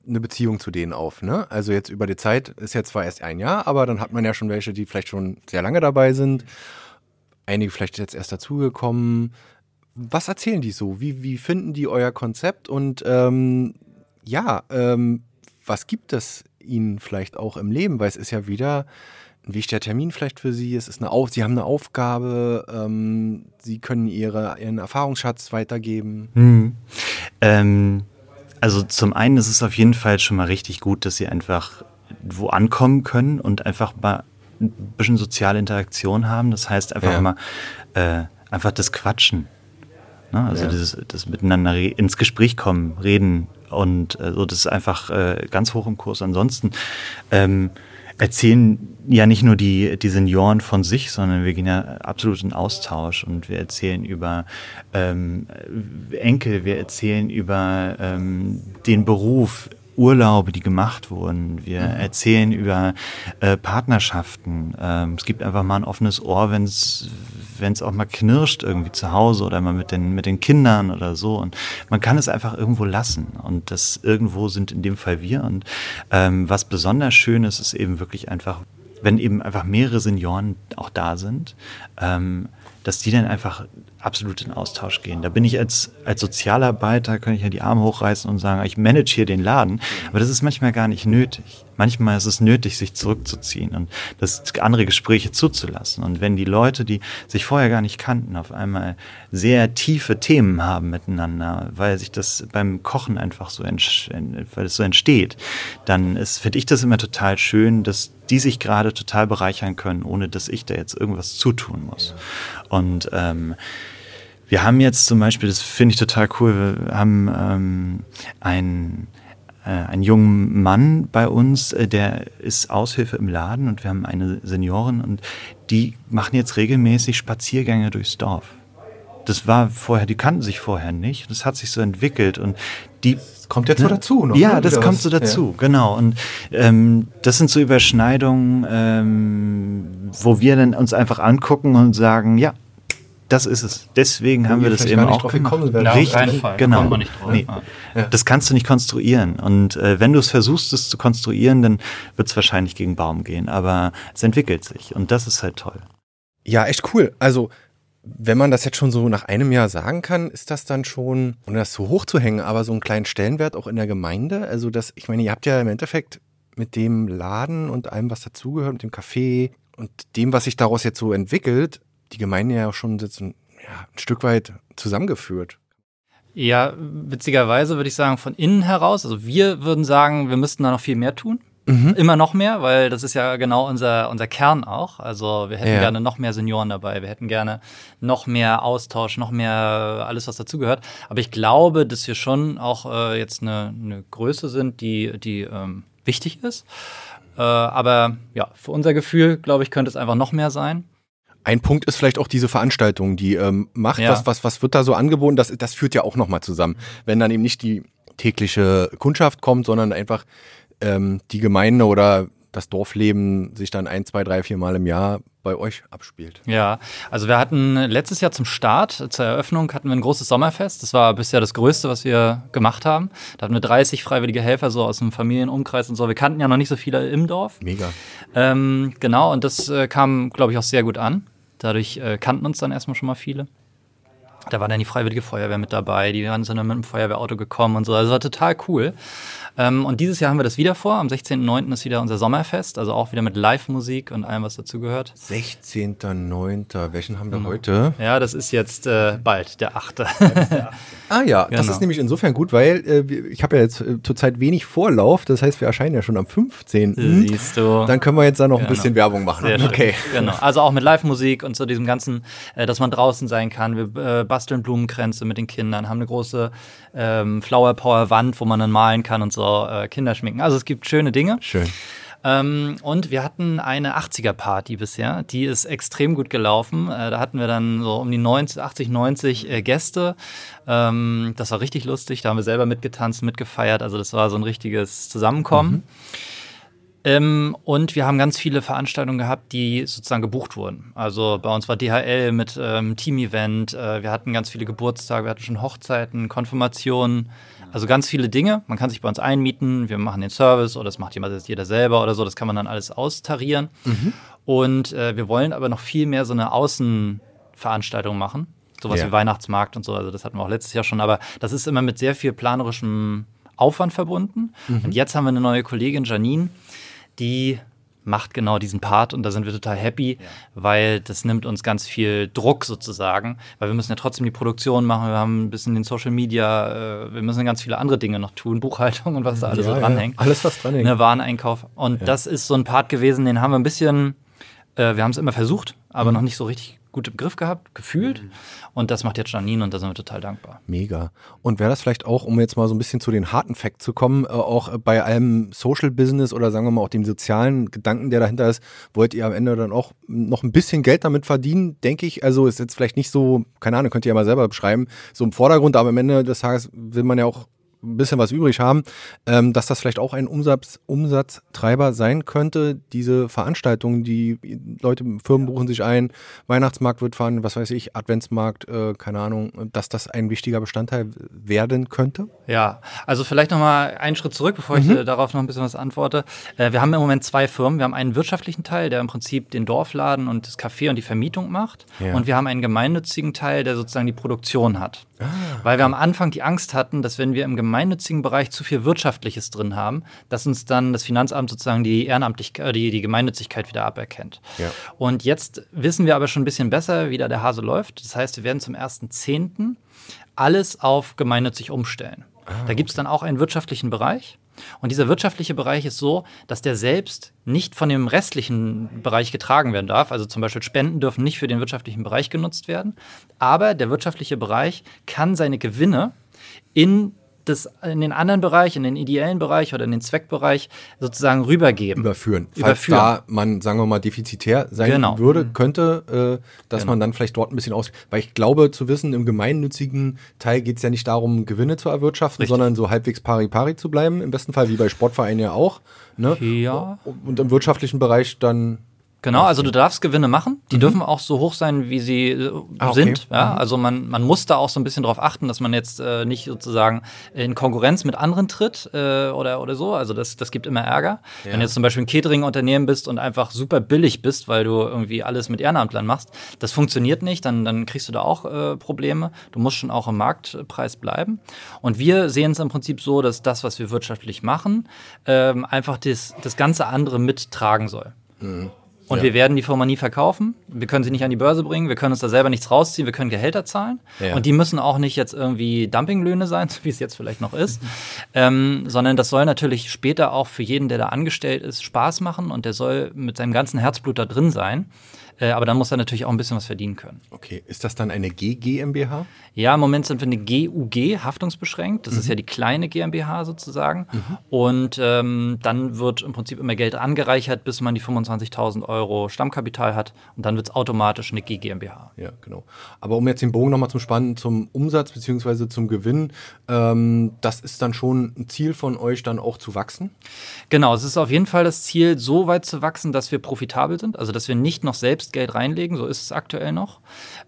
eine Beziehung zu denen auf. Ne? Also jetzt über die Zeit ist jetzt zwar erst ein Jahr, aber dann hat man ja schon welche, die vielleicht schon sehr lange dabei sind. Einige vielleicht jetzt erst dazugekommen. Was erzählen die so? Wie, wie finden die euer Konzept? Und ähm, ja, ähm, was gibt es ihnen vielleicht auch im Leben? Weil es ist ja wieder ein wichtiger Termin vielleicht für sie. Es ist eine Auf sie haben eine Aufgabe. Ähm, sie können ihre, ihren Erfahrungsschatz weitergeben. Hm. Ähm, also zum einen ist es auf jeden Fall schon mal richtig gut, dass sie einfach wo ankommen können und einfach mal ein bisschen soziale Interaktion haben. Das heißt einfach ja. mal äh, einfach das Quatschen. Ne? Also ja. dieses, das Miteinander ins Gespräch kommen, reden und äh, so, das ist einfach äh, ganz hoch im Kurs. Ansonsten ähm, erzählen ja nicht nur die, die Senioren von sich, sondern wir gehen ja absolut in Austausch und wir erzählen über ähm, Enkel, wir erzählen über ähm, den Beruf, Urlaube, die gemacht wurden. Wir mhm. erzählen über äh, Partnerschaften. Ähm, es gibt einfach mal ein offenes Ohr, wenn es auch mal knirscht irgendwie zu Hause oder mal mit den, mit den Kindern oder so. Und man kann es einfach irgendwo lassen. Und das irgendwo sind in dem Fall wir. Und ähm, was besonders schön ist, ist eben wirklich einfach, wenn eben einfach mehrere Senioren auch da sind, ähm, dass die dann einfach absolut in Austausch gehen. Da bin ich als, als Sozialarbeiter, kann ich ja die Arme hochreißen und sagen, ich manage hier den Laden. Aber das ist manchmal gar nicht nötig. Manchmal ist es nötig, sich zurückzuziehen und das andere Gespräche zuzulassen. Und wenn die Leute, die sich vorher gar nicht kannten, auf einmal sehr tiefe Themen haben miteinander, weil sich das beim Kochen einfach so, weil es so entsteht, dann finde ich das immer total schön, dass die sich gerade total bereichern können, ohne dass ich da jetzt irgendwas zutun muss. Und ähm, wir haben jetzt zum Beispiel, das finde ich total cool, wir haben ähm, ein äh, einen jungen Mann bei uns, äh, der ist Aushilfe im Laden und wir haben eine Seniorin und die machen jetzt regelmäßig Spaziergänge durchs Dorf. Das war vorher, die kannten sich vorher nicht. Das hat sich so entwickelt und die das kommt jetzt so ne? dazu. Noch, ja, ne? das kommt so dazu, ja. genau. Und ähm, das sind so Überschneidungen, ähm, wo wir dann uns einfach angucken und sagen, ja, das ist es. Deswegen haben wir das eben auch. Ja, Richtig, genau. Nee, ja. Das kannst du nicht konstruieren. Und äh, wenn du es versuchst, es zu konstruieren, dann wird es wahrscheinlich gegen Baum gehen. Aber es entwickelt sich und das ist halt toll. Ja, echt cool. Also wenn man das jetzt schon so nach einem Jahr sagen kann, ist das dann schon, ohne das so hoch zu hängen, aber so einen kleinen Stellenwert auch in der Gemeinde? Also das, ich meine, ihr habt ja im Endeffekt mit dem Laden und allem, was dazugehört, mit dem Café und dem, was sich daraus jetzt so entwickelt, die Gemeinde ja auch schon jetzt ein, ja, ein Stück weit zusammengeführt. Ja, witzigerweise würde ich sagen, von innen heraus, also wir würden sagen, wir müssten da noch viel mehr tun. Mhm. Immer noch mehr, weil das ist ja genau unser, unser Kern auch. Also wir hätten ja. gerne noch mehr Senioren dabei, wir hätten gerne noch mehr Austausch, noch mehr alles, was dazugehört. Aber ich glaube, dass wir schon auch äh, jetzt eine, eine Größe sind, die, die ähm, wichtig ist. Äh, aber ja, für unser Gefühl, glaube ich, könnte es einfach noch mehr sein. Ein Punkt ist vielleicht auch diese Veranstaltung, die ähm, macht, ja. was, was, was wird da so angeboten? Das, das führt ja auch nochmal zusammen. Wenn dann eben nicht die tägliche Kundschaft kommt, sondern einfach ähm, die Gemeinde oder das Dorfleben sich dann ein, zwei, drei, vier Mal im Jahr bei euch abspielt. Ja, also wir hatten letztes Jahr zum Start, zur Eröffnung, hatten wir ein großes Sommerfest. Das war bisher das Größte, was wir gemacht haben. Da hatten wir 30 freiwillige Helfer so aus dem Familienumkreis und so. Wir kannten ja noch nicht so viele im Dorf. Mega. Ähm, genau, und das äh, kam, glaube ich, auch sehr gut an. Dadurch äh, kannten uns dann erstmal schon mal viele. Da war dann die Freiwillige Feuerwehr mit dabei, die waren dann mit dem Feuerwehrauto gekommen und so. Also war total cool. Ähm, und dieses Jahr haben wir das wieder vor. Am 16.09. ist wieder unser Sommerfest, also auch wieder mit Live-Musik und allem, was dazugehört. 16.09. Welchen haben wir mhm. heute? Ja, das ist jetzt äh, bald, der 8. ah ja, genau. das ist nämlich insofern gut, weil äh, ich habe ja jetzt äh, zurzeit wenig Vorlauf. Das heißt, wir erscheinen ja schon am 15. Siehst du. Dann können wir jetzt da noch genau. ein bisschen Werbung machen. Sehr okay. Genau. Also auch mit Live-Musik und so diesem ganzen, äh, dass man draußen sein kann. Wir äh, basteln Blumenkränze mit den Kindern, haben eine große ähm, Flower Power Wand, wo man dann malen kann und so äh, Kinder schminken. Also es gibt schöne Dinge. Schön. Ähm, und wir hatten eine 80er-Party bisher, die ist extrem gut gelaufen. Äh, da hatten wir dann so um die 90, 80, 90 äh, Gäste. Ähm, das war richtig lustig, da haben wir selber mitgetanzt, mitgefeiert. Also das war so ein richtiges Zusammenkommen. Mhm. Ähm, und wir haben ganz viele Veranstaltungen gehabt, die sozusagen gebucht wurden. Also bei uns war DHL mit ähm, Team-Event, äh, wir hatten ganz viele Geburtstage, wir hatten schon Hochzeiten, Konfirmationen, also ganz viele Dinge. Man kann sich bei uns einmieten, wir machen den Service oder das macht jemand jetzt jeder selber oder so, das kann man dann alles austarieren. Mhm. Und äh, wir wollen aber noch viel mehr so eine Außenveranstaltung machen. Sowas ja. wie Weihnachtsmarkt und so, also das hatten wir auch letztes Jahr schon, aber das ist immer mit sehr viel planerischem Aufwand verbunden. Mhm. Und jetzt haben wir eine neue Kollegin, Janine, die macht genau diesen Part und da sind wir total happy, ja. weil das nimmt uns ganz viel Druck sozusagen, weil wir müssen ja trotzdem die Produktion machen, wir haben ein bisschen den Social Media, äh, wir müssen ganz viele andere Dinge noch tun, Buchhaltung und was da alles ja, so dranhängt. Ja. Alles, was dranhängt. Ne, Wareneinkauf. Und das ist so ein Part gewesen, den haben wir ein bisschen, äh, wir haben es immer versucht, aber mhm. noch nicht so richtig gut im Griff gehabt, gefühlt. Mhm. Und das macht jetzt Janine und da sind wir total dankbar. Mega. Und wäre das vielleicht auch, um jetzt mal so ein bisschen zu den harten Facts zu kommen, äh, auch bei allem Social Business oder sagen wir mal auch dem sozialen Gedanken, der dahinter ist, wollt ihr am Ende dann auch noch ein bisschen Geld damit verdienen, denke ich. Also ist jetzt vielleicht nicht so, keine Ahnung, könnt ihr ja mal selber beschreiben, so im Vordergrund, aber am Ende des Tages will man ja auch ein bisschen was übrig haben, ähm, dass das vielleicht auch ein Umsatz, Umsatztreiber sein könnte. Diese Veranstaltungen, die Leute, Firmen buchen sich ein, Weihnachtsmarkt wird fahren, was weiß ich, Adventsmarkt, äh, keine Ahnung, dass das ein wichtiger Bestandteil werden könnte? Ja, also vielleicht nochmal einen Schritt zurück, bevor ich mhm. äh, darauf noch ein bisschen was antworte. Äh, wir haben im Moment zwei Firmen. Wir haben einen wirtschaftlichen Teil, der im Prinzip den Dorfladen und das Café und die Vermietung macht. Ja. Und wir haben einen gemeinnützigen Teil, der sozusagen die Produktion hat. Ah, Weil wir am Anfang die Angst hatten, dass wenn wir im gemeinnützigen Bereich zu viel Wirtschaftliches drin haben, dass uns dann das Finanzamt sozusagen die Ehrenamtlichkeit, äh, die, die Gemeinnützigkeit wieder aberkennt. Ja. Und jetzt wissen wir aber schon ein bisschen besser, wie da der Hase läuft. Das heißt, wir werden zum 1.10. alles auf gemeinnützig umstellen. Ah, da gibt es dann auch einen wirtschaftlichen Bereich. Und dieser wirtschaftliche Bereich ist so, dass der selbst nicht von dem restlichen Bereich getragen werden darf. Also zum Beispiel Spenden dürfen nicht für den wirtschaftlichen Bereich genutzt werden. Aber der wirtschaftliche Bereich kann seine Gewinne in das in den anderen Bereich, in den ideellen Bereich oder in den Zweckbereich sozusagen rübergeben. Überführen. Falls Überführen. da man, sagen wir mal, defizitär sein genau. würde, mhm. könnte, äh, dass genau. man dann vielleicht dort ein bisschen aus. Weil ich glaube zu wissen, im gemeinnützigen Teil geht es ja nicht darum, Gewinne zu erwirtschaften, Richtig. sondern so halbwegs pari-pari zu bleiben. Im besten Fall, wie bei Sportvereinen ja auch. Ne? Ja. Und im wirtschaftlichen Bereich dann Genau, also du darfst Gewinne machen. Die mhm. dürfen auch so hoch sein, wie sie äh, ah, okay. sind. Ja? Mhm. Also man, man muss da auch so ein bisschen drauf achten, dass man jetzt äh, nicht sozusagen in Konkurrenz mit anderen tritt äh, oder, oder so. Also das, das gibt immer Ärger. Ja. Wenn du jetzt zum Beispiel ein Catering-Unternehmen bist und einfach super billig bist, weil du irgendwie alles mit Ehrenamtlern machst, das funktioniert nicht, dann, dann kriegst du da auch äh, Probleme. Du musst schon auch im Marktpreis bleiben. Und wir sehen es im Prinzip so, dass das, was wir wirtschaftlich machen, ähm, einfach das, das ganze andere mittragen soll. Mhm. Und ja. wir werden die Firma nie verkaufen. Wir können sie nicht an die Börse bringen. Wir können uns da selber nichts rausziehen. Wir können Gehälter zahlen. Ja. Und die müssen auch nicht jetzt irgendwie Dumpinglöhne sein, wie es jetzt vielleicht noch ist. ähm, sondern das soll natürlich später auch für jeden, der da angestellt ist, Spaß machen. Und der soll mit seinem ganzen Herzblut da drin sein. Äh, aber dann muss er natürlich auch ein bisschen was verdienen können. Okay, ist das dann eine GmbH? Ja, im Moment sind wir eine GUG, haftungsbeschränkt. Das mhm. ist ja die kleine GmbH sozusagen. Mhm. Und ähm, dann wird im Prinzip immer Geld angereichert, bis man die 25.000 Euro Stammkapital hat. Und dann wird es automatisch eine G GmbH. Ja, genau. Aber um jetzt den Bogen nochmal zum Spannen, zum Umsatz bzw. zum Gewinn, ähm, das ist dann schon ein Ziel von euch, dann auch zu wachsen? Genau, es ist auf jeden Fall das Ziel, so weit zu wachsen, dass wir profitabel sind. Also, dass wir nicht noch selbst Geld reinlegen. So ist es aktuell noch.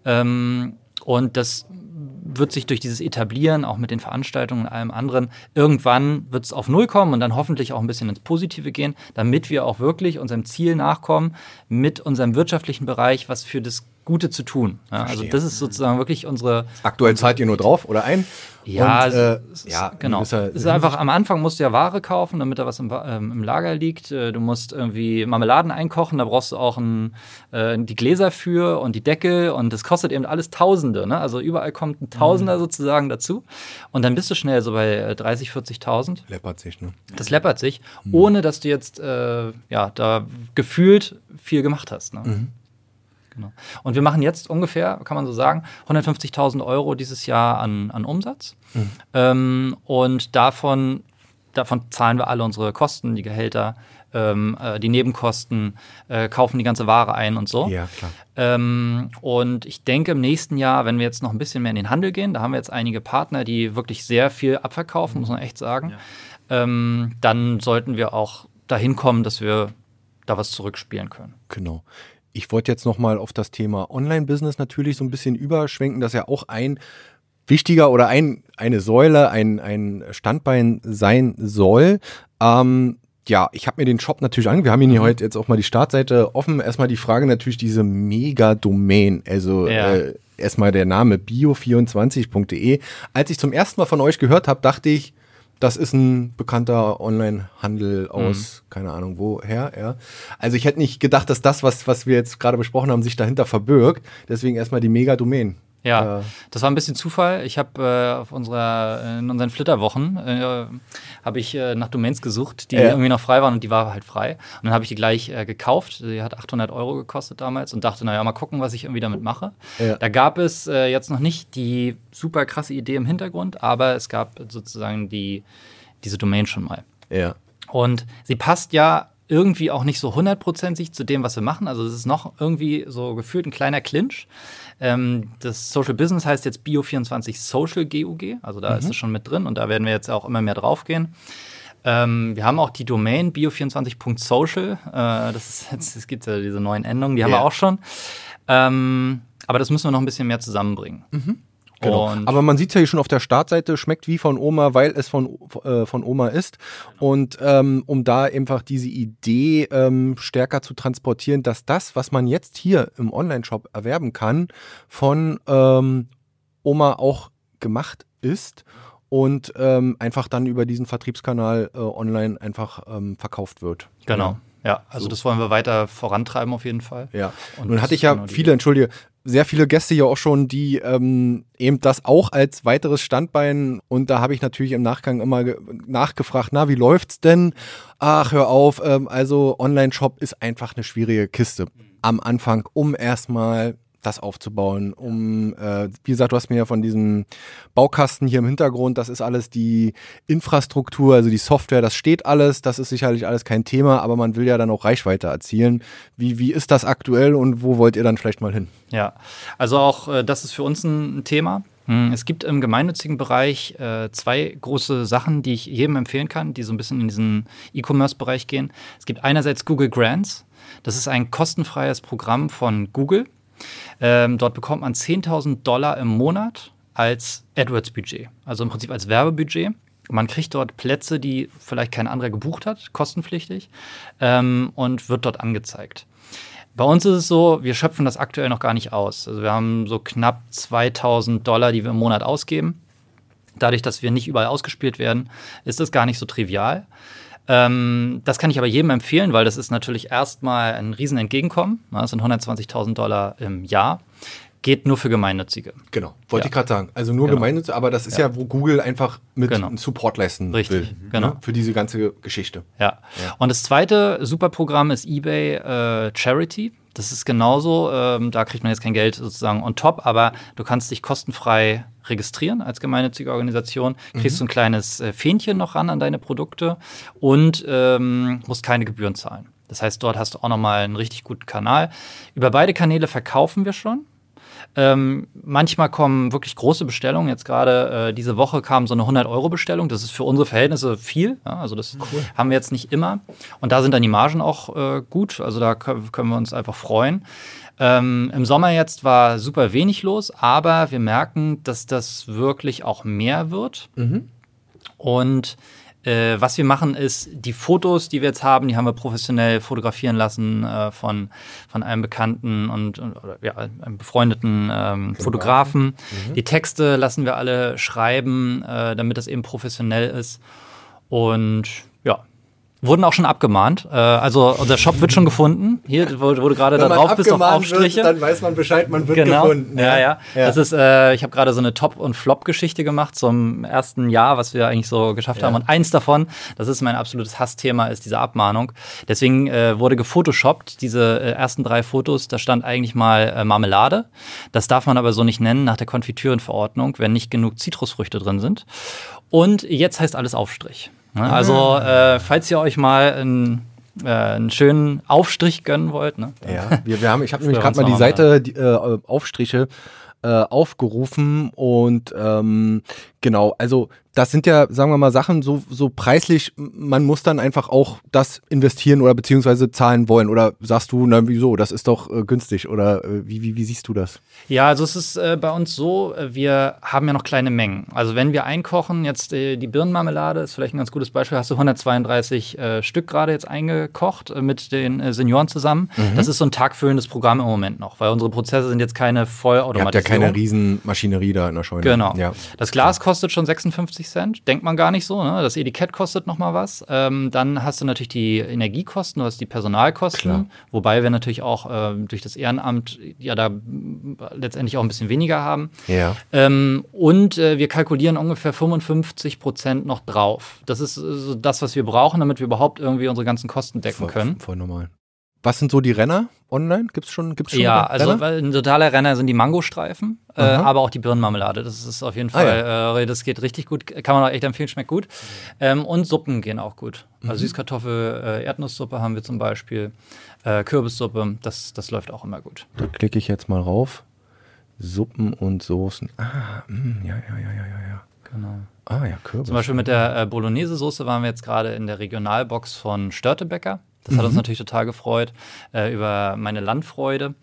Ähm, und das wird sich durch dieses Etablieren, auch mit den Veranstaltungen und allem anderen, irgendwann wird es auf Null kommen und dann hoffentlich auch ein bisschen ins Positive gehen, damit wir auch wirklich unserem Ziel nachkommen, mit unserem wirtschaftlichen Bereich was für das Gute zu tun. Ja, also das ist sozusagen wirklich unsere. Aktuell zahlt ihr nur drauf oder ein? Ja, und, äh, ja genau. Es ist einfach am Anfang musst du ja Ware kaufen, damit da was im, ähm, im Lager liegt. Äh, du musst irgendwie Marmeladen einkochen, da brauchst du auch ein, äh, die Gläser für und die Deckel und das kostet eben alles Tausende. Ne? Also überall kommt ein Tausender mhm. sozusagen dazu. Und dann bist du schnell so bei 30, äh, 40.000. Läppert sich, ne? Das läppert sich, mhm. ohne dass du jetzt äh, ja da gefühlt viel gemacht hast. Ne? Mhm. Genau. Und wir machen jetzt ungefähr, kann man so sagen, 150.000 Euro dieses Jahr an, an Umsatz. Mhm. Ähm, und davon, davon zahlen wir alle unsere Kosten, die Gehälter, ähm, äh, die Nebenkosten, äh, kaufen die ganze Ware ein und so. Ja, klar. Ähm, und ich denke, im nächsten Jahr, wenn wir jetzt noch ein bisschen mehr in den Handel gehen, da haben wir jetzt einige Partner, die wirklich sehr viel abverkaufen, muss man echt sagen, ja. ähm, dann sollten wir auch dahin kommen, dass wir da was zurückspielen können. Genau. Ich wollte jetzt nochmal auf das Thema Online-Business natürlich so ein bisschen überschwenken, dass ja auch ein wichtiger oder ein, eine Säule, ein, ein Standbein sein soll. Ähm, ja, ich habe mir den Shop natürlich angeguckt. Wir haben ihn hier mhm. heute jetzt auch mal die Startseite offen. Erstmal die Frage natürlich diese Mega-Domain. Also ja. äh, erstmal der Name bio24.de. Als ich zum ersten Mal von euch gehört habe, dachte ich, das ist ein bekannter Online-Handel aus, mhm. keine Ahnung woher, ja. Also ich hätte nicht gedacht, dass das, was, was wir jetzt gerade besprochen haben, sich dahinter verbirgt. Deswegen erstmal die Mega-Domain. Ja, äh, das war ein bisschen Zufall. Ich habe äh, auf unserer, in unseren Flitterwochen äh, habe ich äh, nach Domains gesucht, die ja. irgendwie noch frei waren und die war halt frei. Und dann habe ich die gleich äh, gekauft. Die hat 800 Euro gekostet damals und dachte, naja, mal gucken, was ich irgendwie damit mache. Ja. Da gab es äh, jetzt noch nicht die super krasse Idee im Hintergrund, aber es gab sozusagen die, diese Domain schon mal. Ja. Und sie passt ja irgendwie auch nicht so hundertprozentig zu dem, was wir machen. Also es ist noch irgendwie so gefühlt ein kleiner Clinch. Ähm, das Social Business heißt jetzt Bio24 Social GUG, also da mhm. ist es schon mit drin und da werden wir jetzt auch immer mehr drauf gehen. Ähm, wir haben auch die Domain bio24.social. Äh, das ist jetzt, es gibt ja diese neuen Endungen, die haben ja. wir auch schon. Ähm, aber das müssen wir noch ein bisschen mehr zusammenbringen. Mhm. Genau. Und Aber man sieht es ja hier schon auf der Startseite, schmeckt wie von Oma, weil es von, äh, von Oma ist. Und ähm, um da einfach diese Idee ähm, stärker zu transportieren, dass das, was man jetzt hier im Online-Shop erwerben kann, von ähm, Oma auch gemacht ist und ähm, einfach dann über diesen Vertriebskanal äh, online einfach ähm, verkauft wird. Genau. Ja, also so. das wollen wir weiter vorantreiben auf jeden Fall. Ja. Und nun hatte ich ja genau viele, entschuldige, sehr viele Gäste hier auch schon, die ähm, eben das auch als weiteres Standbein und da habe ich natürlich im Nachgang immer nachgefragt, na, wie läuft's denn? Ach, hör auf, ähm, also Online-Shop ist einfach eine schwierige Kiste am Anfang, um erstmal das aufzubauen, um, äh, wie gesagt, du hast mir ja von diesem Baukasten hier im Hintergrund, das ist alles die Infrastruktur, also die Software, das steht alles, das ist sicherlich alles kein Thema, aber man will ja dann auch Reichweite erzielen. Wie, wie ist das aktuell und wo wollt ihr dann vielleicht mal hin? Ja, also auch äh, das ist für uns ein Thema. Hm, es gibt im gemeinnützigen Bereich äh, zwei große Sachen, die ich jedem empfehlen kann, die so ein bisschen in diesen E-Commerce-Bereich gehen. Es gibt einerseits Google Grants. Das ist ein kostenfreies Programm von Google ähm, dort bekommt man 10.000 Dollar im Monat als AdWords-Budget, also im Prinzip als Werbebudget. Man kriegt dort Plätze, die vielleicht kein anderer gebucht hat, kostenpflichtig, ähm, und wird dort angezeigt. Bei uns ist es so, wir schöpfen das aktuell noch gar nicht aus. Also wir haben so knapp 2000 Dollar, die wir im Monat ausgeben. Dadurch, dass wir nicht überall ausgespielt werden, ist das gar nicht so trivial. Ähm, das kann ich aber jedem empfehlen, weil das ist natürlich erstmal ein riesen Entgegenkommen. Das sind 120.000 Dollar im Jahr. Geht nur für Gemeinnützige. Genau, wollte ja. ich gerade sagen. Also nur genau. Gemeinnützige, aber das ist ja. ja, wo Google einfach mit genau. Support leisten Richtig, will. Ne, genau. Ne? Für diese ganze Geschichte. Ja. ja. Und das zweite Superprogramm ist eBay äh, Charity. Das ist genauso. Ähm, da kriegt man jetzt kein Geld sozusagen on top, aber du kannst dich kostenfrei registrieren als gemeinnützige Organisation, kriegst mhm. so ein kleines äh, Fähnchen noch ran an deine Produkte und ähm, musst keine Gebühren zahlen. Das heißt, dort hast du auch nochmal einen richtig guten Kanal. Über beide Kanäle verkaufen wir schon. Ähm, manchmal kommen wirklich große Bestellungen. Jetzt gerade äh, diese Woche kam so eine 100-Euro-Bestellung. Das ist für unsere Verhältnisse viel. Ja? Also das cool. haben wir jetzt nicht immer. Und da sind dann die Margen auch äh, gut. Also da können wir uns einfach freuen. Ähm, Im Sommer jetzt war super wenig los, aber wir merken, dass das wirklich auch mehr wird. Mhm. Und äh, was wir machen ist, die Fotos, die wir jetzt haben, die haben wir professionell fotografieren lassen äh, von, von einem bekannten und, oder, ja, einem befreundeten ähm, Fotografen. Mhm. Die Texte lassen wir alle schreiben, äh, damit das eben professionell ist. Und Wurden auch schon abgemahnt. Äh, also unser Shop wird schon gefunden. Hier wurde, wurde gerade da drauf bis auf Aufstriche. Wird, dann weiß man Bescheid, man wird genau. gefunden. Ja, ja. ja. Das ist, äh, ich habe gerade so eine Top- und Flop-Geschichte gemacht zum ersten Jahr, was wir eigentlich so geschafft ja. haben. Und eins davon, das ist mein absolutes Hassthema, ist diese Abmahnung. Deswegen äh, wurde gefotoshoppt. Diese äh, ersten drei Fotos, da stand eigentlich mal äh, Marmelade. Das darf man aber so nicht nennen nach der Konfitürenverordnung, wenn nicht genug Zitrusfrüchte drin sind. Und jetzt heißt alles Aufstrich. Ne? Ah. Also, äh, falls ihr euch mal einen, äh, einen schönen Aufstrich gönnen wollt. Ne? Ja, wir, wir haben, ich habe nämlich gerade mal die Seite, die, äh, Aufstriche äh, aufgerufen und ähm, genau, also das sind ja, sagen wir mal, Sachen so, so preislich, man muss dann einfach auch das investieren oder beziehungsweise zahlen wollen. Oder sagst du, na wieso, das ist doch äh, günstig oder äh, wie, wie, wie siehst du das? Ja, also es ist äh, bei uns so, äh, wir haben ja noch kleine Mengen. Also wenn wir einkochen, jetzt äh, die Birnenmarmelade ist vielleicht ein ganz gutes Beispiel, hast du 132 äh, Stück gerade jetzt eingekocht mit den Senioren zusammen. Mhm. Das ist so ein tagfüllendes Programm im Moment noch, weil unsere Prozesse sind jetzt keine vollautomatisiert. Ihr habt ja keine Riesenmaschinerie da in der Scheune. Genau. Ja. Das Glas kostet schon 56 Cent. Denkt man gar nicht so. Ne? Das Etikett kostet noch mal was. Ähm, dann hast du natürlich die Energiekosten, du hast die Personalkosten. Klar. Wobei wir natürlich auch äh, durch das Ehrenamt ja da letztendlich auch ein bisschen weniger haben. Ja. Ähm, und äh, wir kalkulieren ungefähr 55 Prozent noch drauf. Das ist so das, was wir brauchen, damit wir überhaupt irgendwie unsere ganzen Kosten decken voll, können. Voll normal. Was sind so die Renner online? Gibt es schon, gibt's schon Ja, also ein totaler Renner sind die Mangostreifen, äh, aber auch die Birnenmarmelade. Das ist auf jeden Fall, ah, ja. äh, das geht richtig gut. Kann man auch echt empfehlen, schmeckt gut. Ähm, und Suppen gehen auch gut. Also mhm. Süßkartoffel, äh, Erdnusssuppe haben wir zum Beispiel, äh, Kürbissuppe, das, das läuft auch immer gut. Da klicke ich jetzt mal rauf. Suppen und Soßen. Ah, mh, mm, ja, ja, ja, ja, ja. Genau. Ah ja, Kürbis. Zum Beispiel mit der äh, Bolognese-Soße waren wir jetzt gerade in der Regionalbox von Störtebecker. Das mhm. hat uns mhm. natürlich total gefreut äh, über meine Landfreude.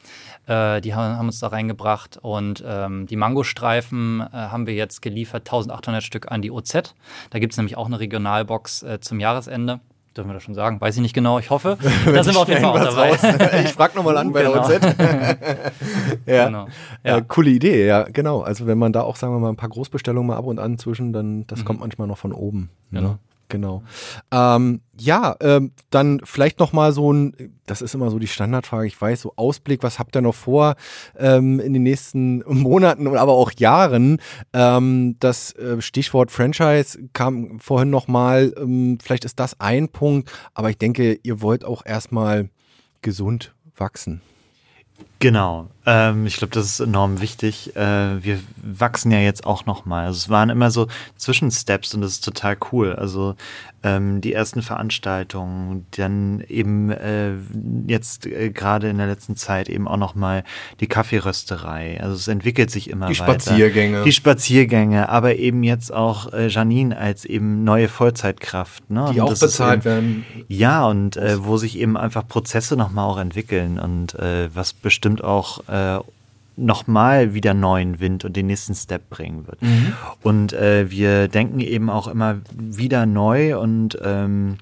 Äh, die haben, haben, uns da reingebracht und ähm, die Mangostreifen äh, haben wir jetzt geliefert, 1800 Stück an die OZ. Da gibt es nämlich auch eine Regionalbox äh, zum Jahresende. Dürfen wir das schon sagen? Weiß ich nicht genau. Ich hoffe. da sind wir auf jeden Fall auch dabei. ich frage nochmal an bei genau. der OZ. ja. Genau. ja. Äh, coole Idee, ja, genau. Also wenn man da auch, sagen wir mal, ein paar Großbestellungen mal ab und an zwischen, dann das mhm. kommt manchmal noch von oben. Ne? Genau. Ne? Genau. Ähm, ja, ähm, dann vielleicht noch mal so ein, das ist immer so die Standardfrage, ich weiß, so Ausblick, was habt ihr noch vor ähm, in den nächsten Monaten, aber auch Jahren? Ähm, das äh, Stichwort Franchise kam vorhin noch mal, ähm, vielleicht ist das ein Punkt, aber ich denke, ihr wollt auch erstmal gesund wachsen. Genau. Ähm, ich glaube, das ist enorm wichtig. Äh, wir wachsen ja jetzt auch noch mal. Also es waren immer so Zwischensteps und das ist total cool. Also ähm, die ersten Veranstaltungen, dann eben äh, jetzt äh, gerade in der letzten Zeit eben auch noch mal die Kaffeerösterei. Also es entwickelt sich immer die weiter. Die Spaziergänge. Die Spaziergänge, aber eben jetzt auch äh, Janine als eben neue Vollzeitkraft. Ne? Die und auch bezahlt eben, werden. Ja, und äh, wo sich eben einfach Prozesse noch mal auch entwickeln und äh, was bestimmt auch äh, nochmal wieder neuen Wind und den nächsten Step bringen wird. Mhm. Und äh, wir denken eben auch immer wieder neu und ähm,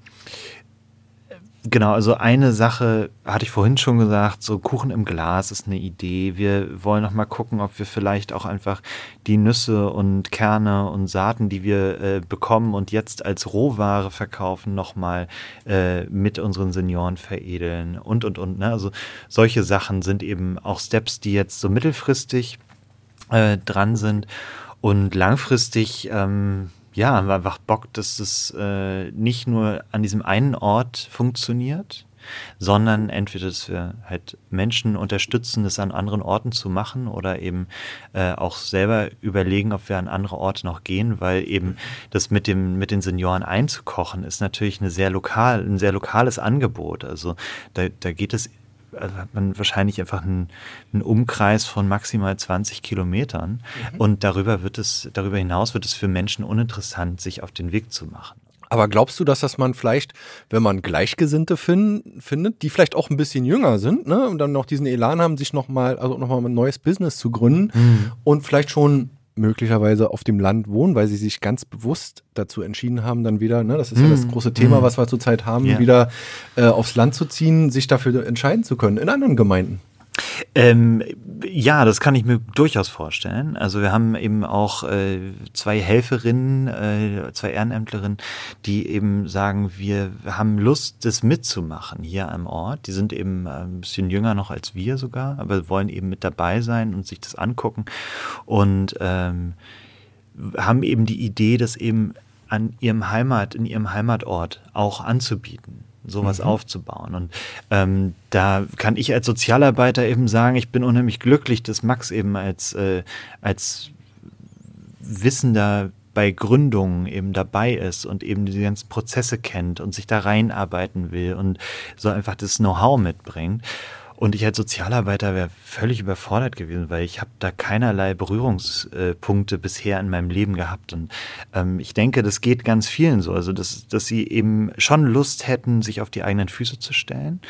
Genau, also eine Sache hatte ich vorhin schon gesagt, so Kuchen im Glas ist eine Idee. Wir wollen noch mal gucken, ob wir vielleicht auch einfach die Nüsse und Kerne und Saaten, die wir äh, bekommen und jetzt als Rohware verkaufen, noch mal äh, mit unseren Senioren veredeln und und und. Ne? Also solche Sachen sind eben auch Steps, die jetzt so mittelfristig äh, dran sind und langfristig. Ähm, ja, haben wir einfach Bock, dass es äh, nicht nur an diesem einen Ort funktioniert, sondern entweder, dass wir halt Menschen unterstützen, das an anderen Orten zu machen oder eben äh, auch selber überlegen, ob wir an andere Orte noch gehen, weil eben das mit dem mit den Senioren einzukochen ist natürlich eine sehr lokal, ein sehr lokales Angebot. Also da, da geht es also hat man wahrscheinlich einfach einen, einen, Umkreis von maximal 20 Kilometern. Mhm. Und darüber wird es, darüber hinaus wird es für Menschen uninteressant, sich auf den Weg zu machen. Aber glaubst du, dass das man vielleicht, wenn man Gleichgesinnte find, findet, die vielleicht auch ein bisschen jünger sind, ne, und dann noch diesen Elan haben, sich nochmal, also nochmal ein neues Business zu gründen mhm. und vielleicht schon möglicherweise auf dem Land wohnen, weil sie sich ganz bewusst dazu entschieden haben, dann wieder, ne, das ist ja das mhm. große Thema, mhm. was wir zurzeit haben, ja. wieder äh, aufs Land zu ziehen, sich dafür entscheiden zu können in anderen Gemeinden. Ähm, ja, das kann ich mir durchaus vorstellen. Also wir haben eben auch äh, zwei Helferinnen, äh, zwei Ehrenämtlerinnen, die eben sagen, wir haben Lust, das mitzumachen hier am Ort. Die sind eben äh, ein bisschen jünger noch als wir sogar, aber wollen eben mit dabei sein und sich das angucken und ähm, haben eben die Idee, das eben an ihrem Heimat, in ihrem Heimatort auch anzubieten sowas mhm. aufzubauen. Und ähm, da kann ich als Sozialarbeiter eben sagen, ich bin unheimlich glücklich, dass Max eben als, äh, als Wissender bei Gründungen eben dabei ist und eben die ganzen Prozesse kennt und sich da reinarbeiten will und so einfach das Know-how mitbringt. Und ich als Sozialarbeiter wäre völlig überfordert gewesen, weil ich habe da keinerlei Berührungspunkte bisher in meinem Leben gehabt. Und ähm, ich denke, das geht ganz vielen so. Also, dass, dass sie eben schon Lust hätten, sich auf die eigenen Füße zu stellen,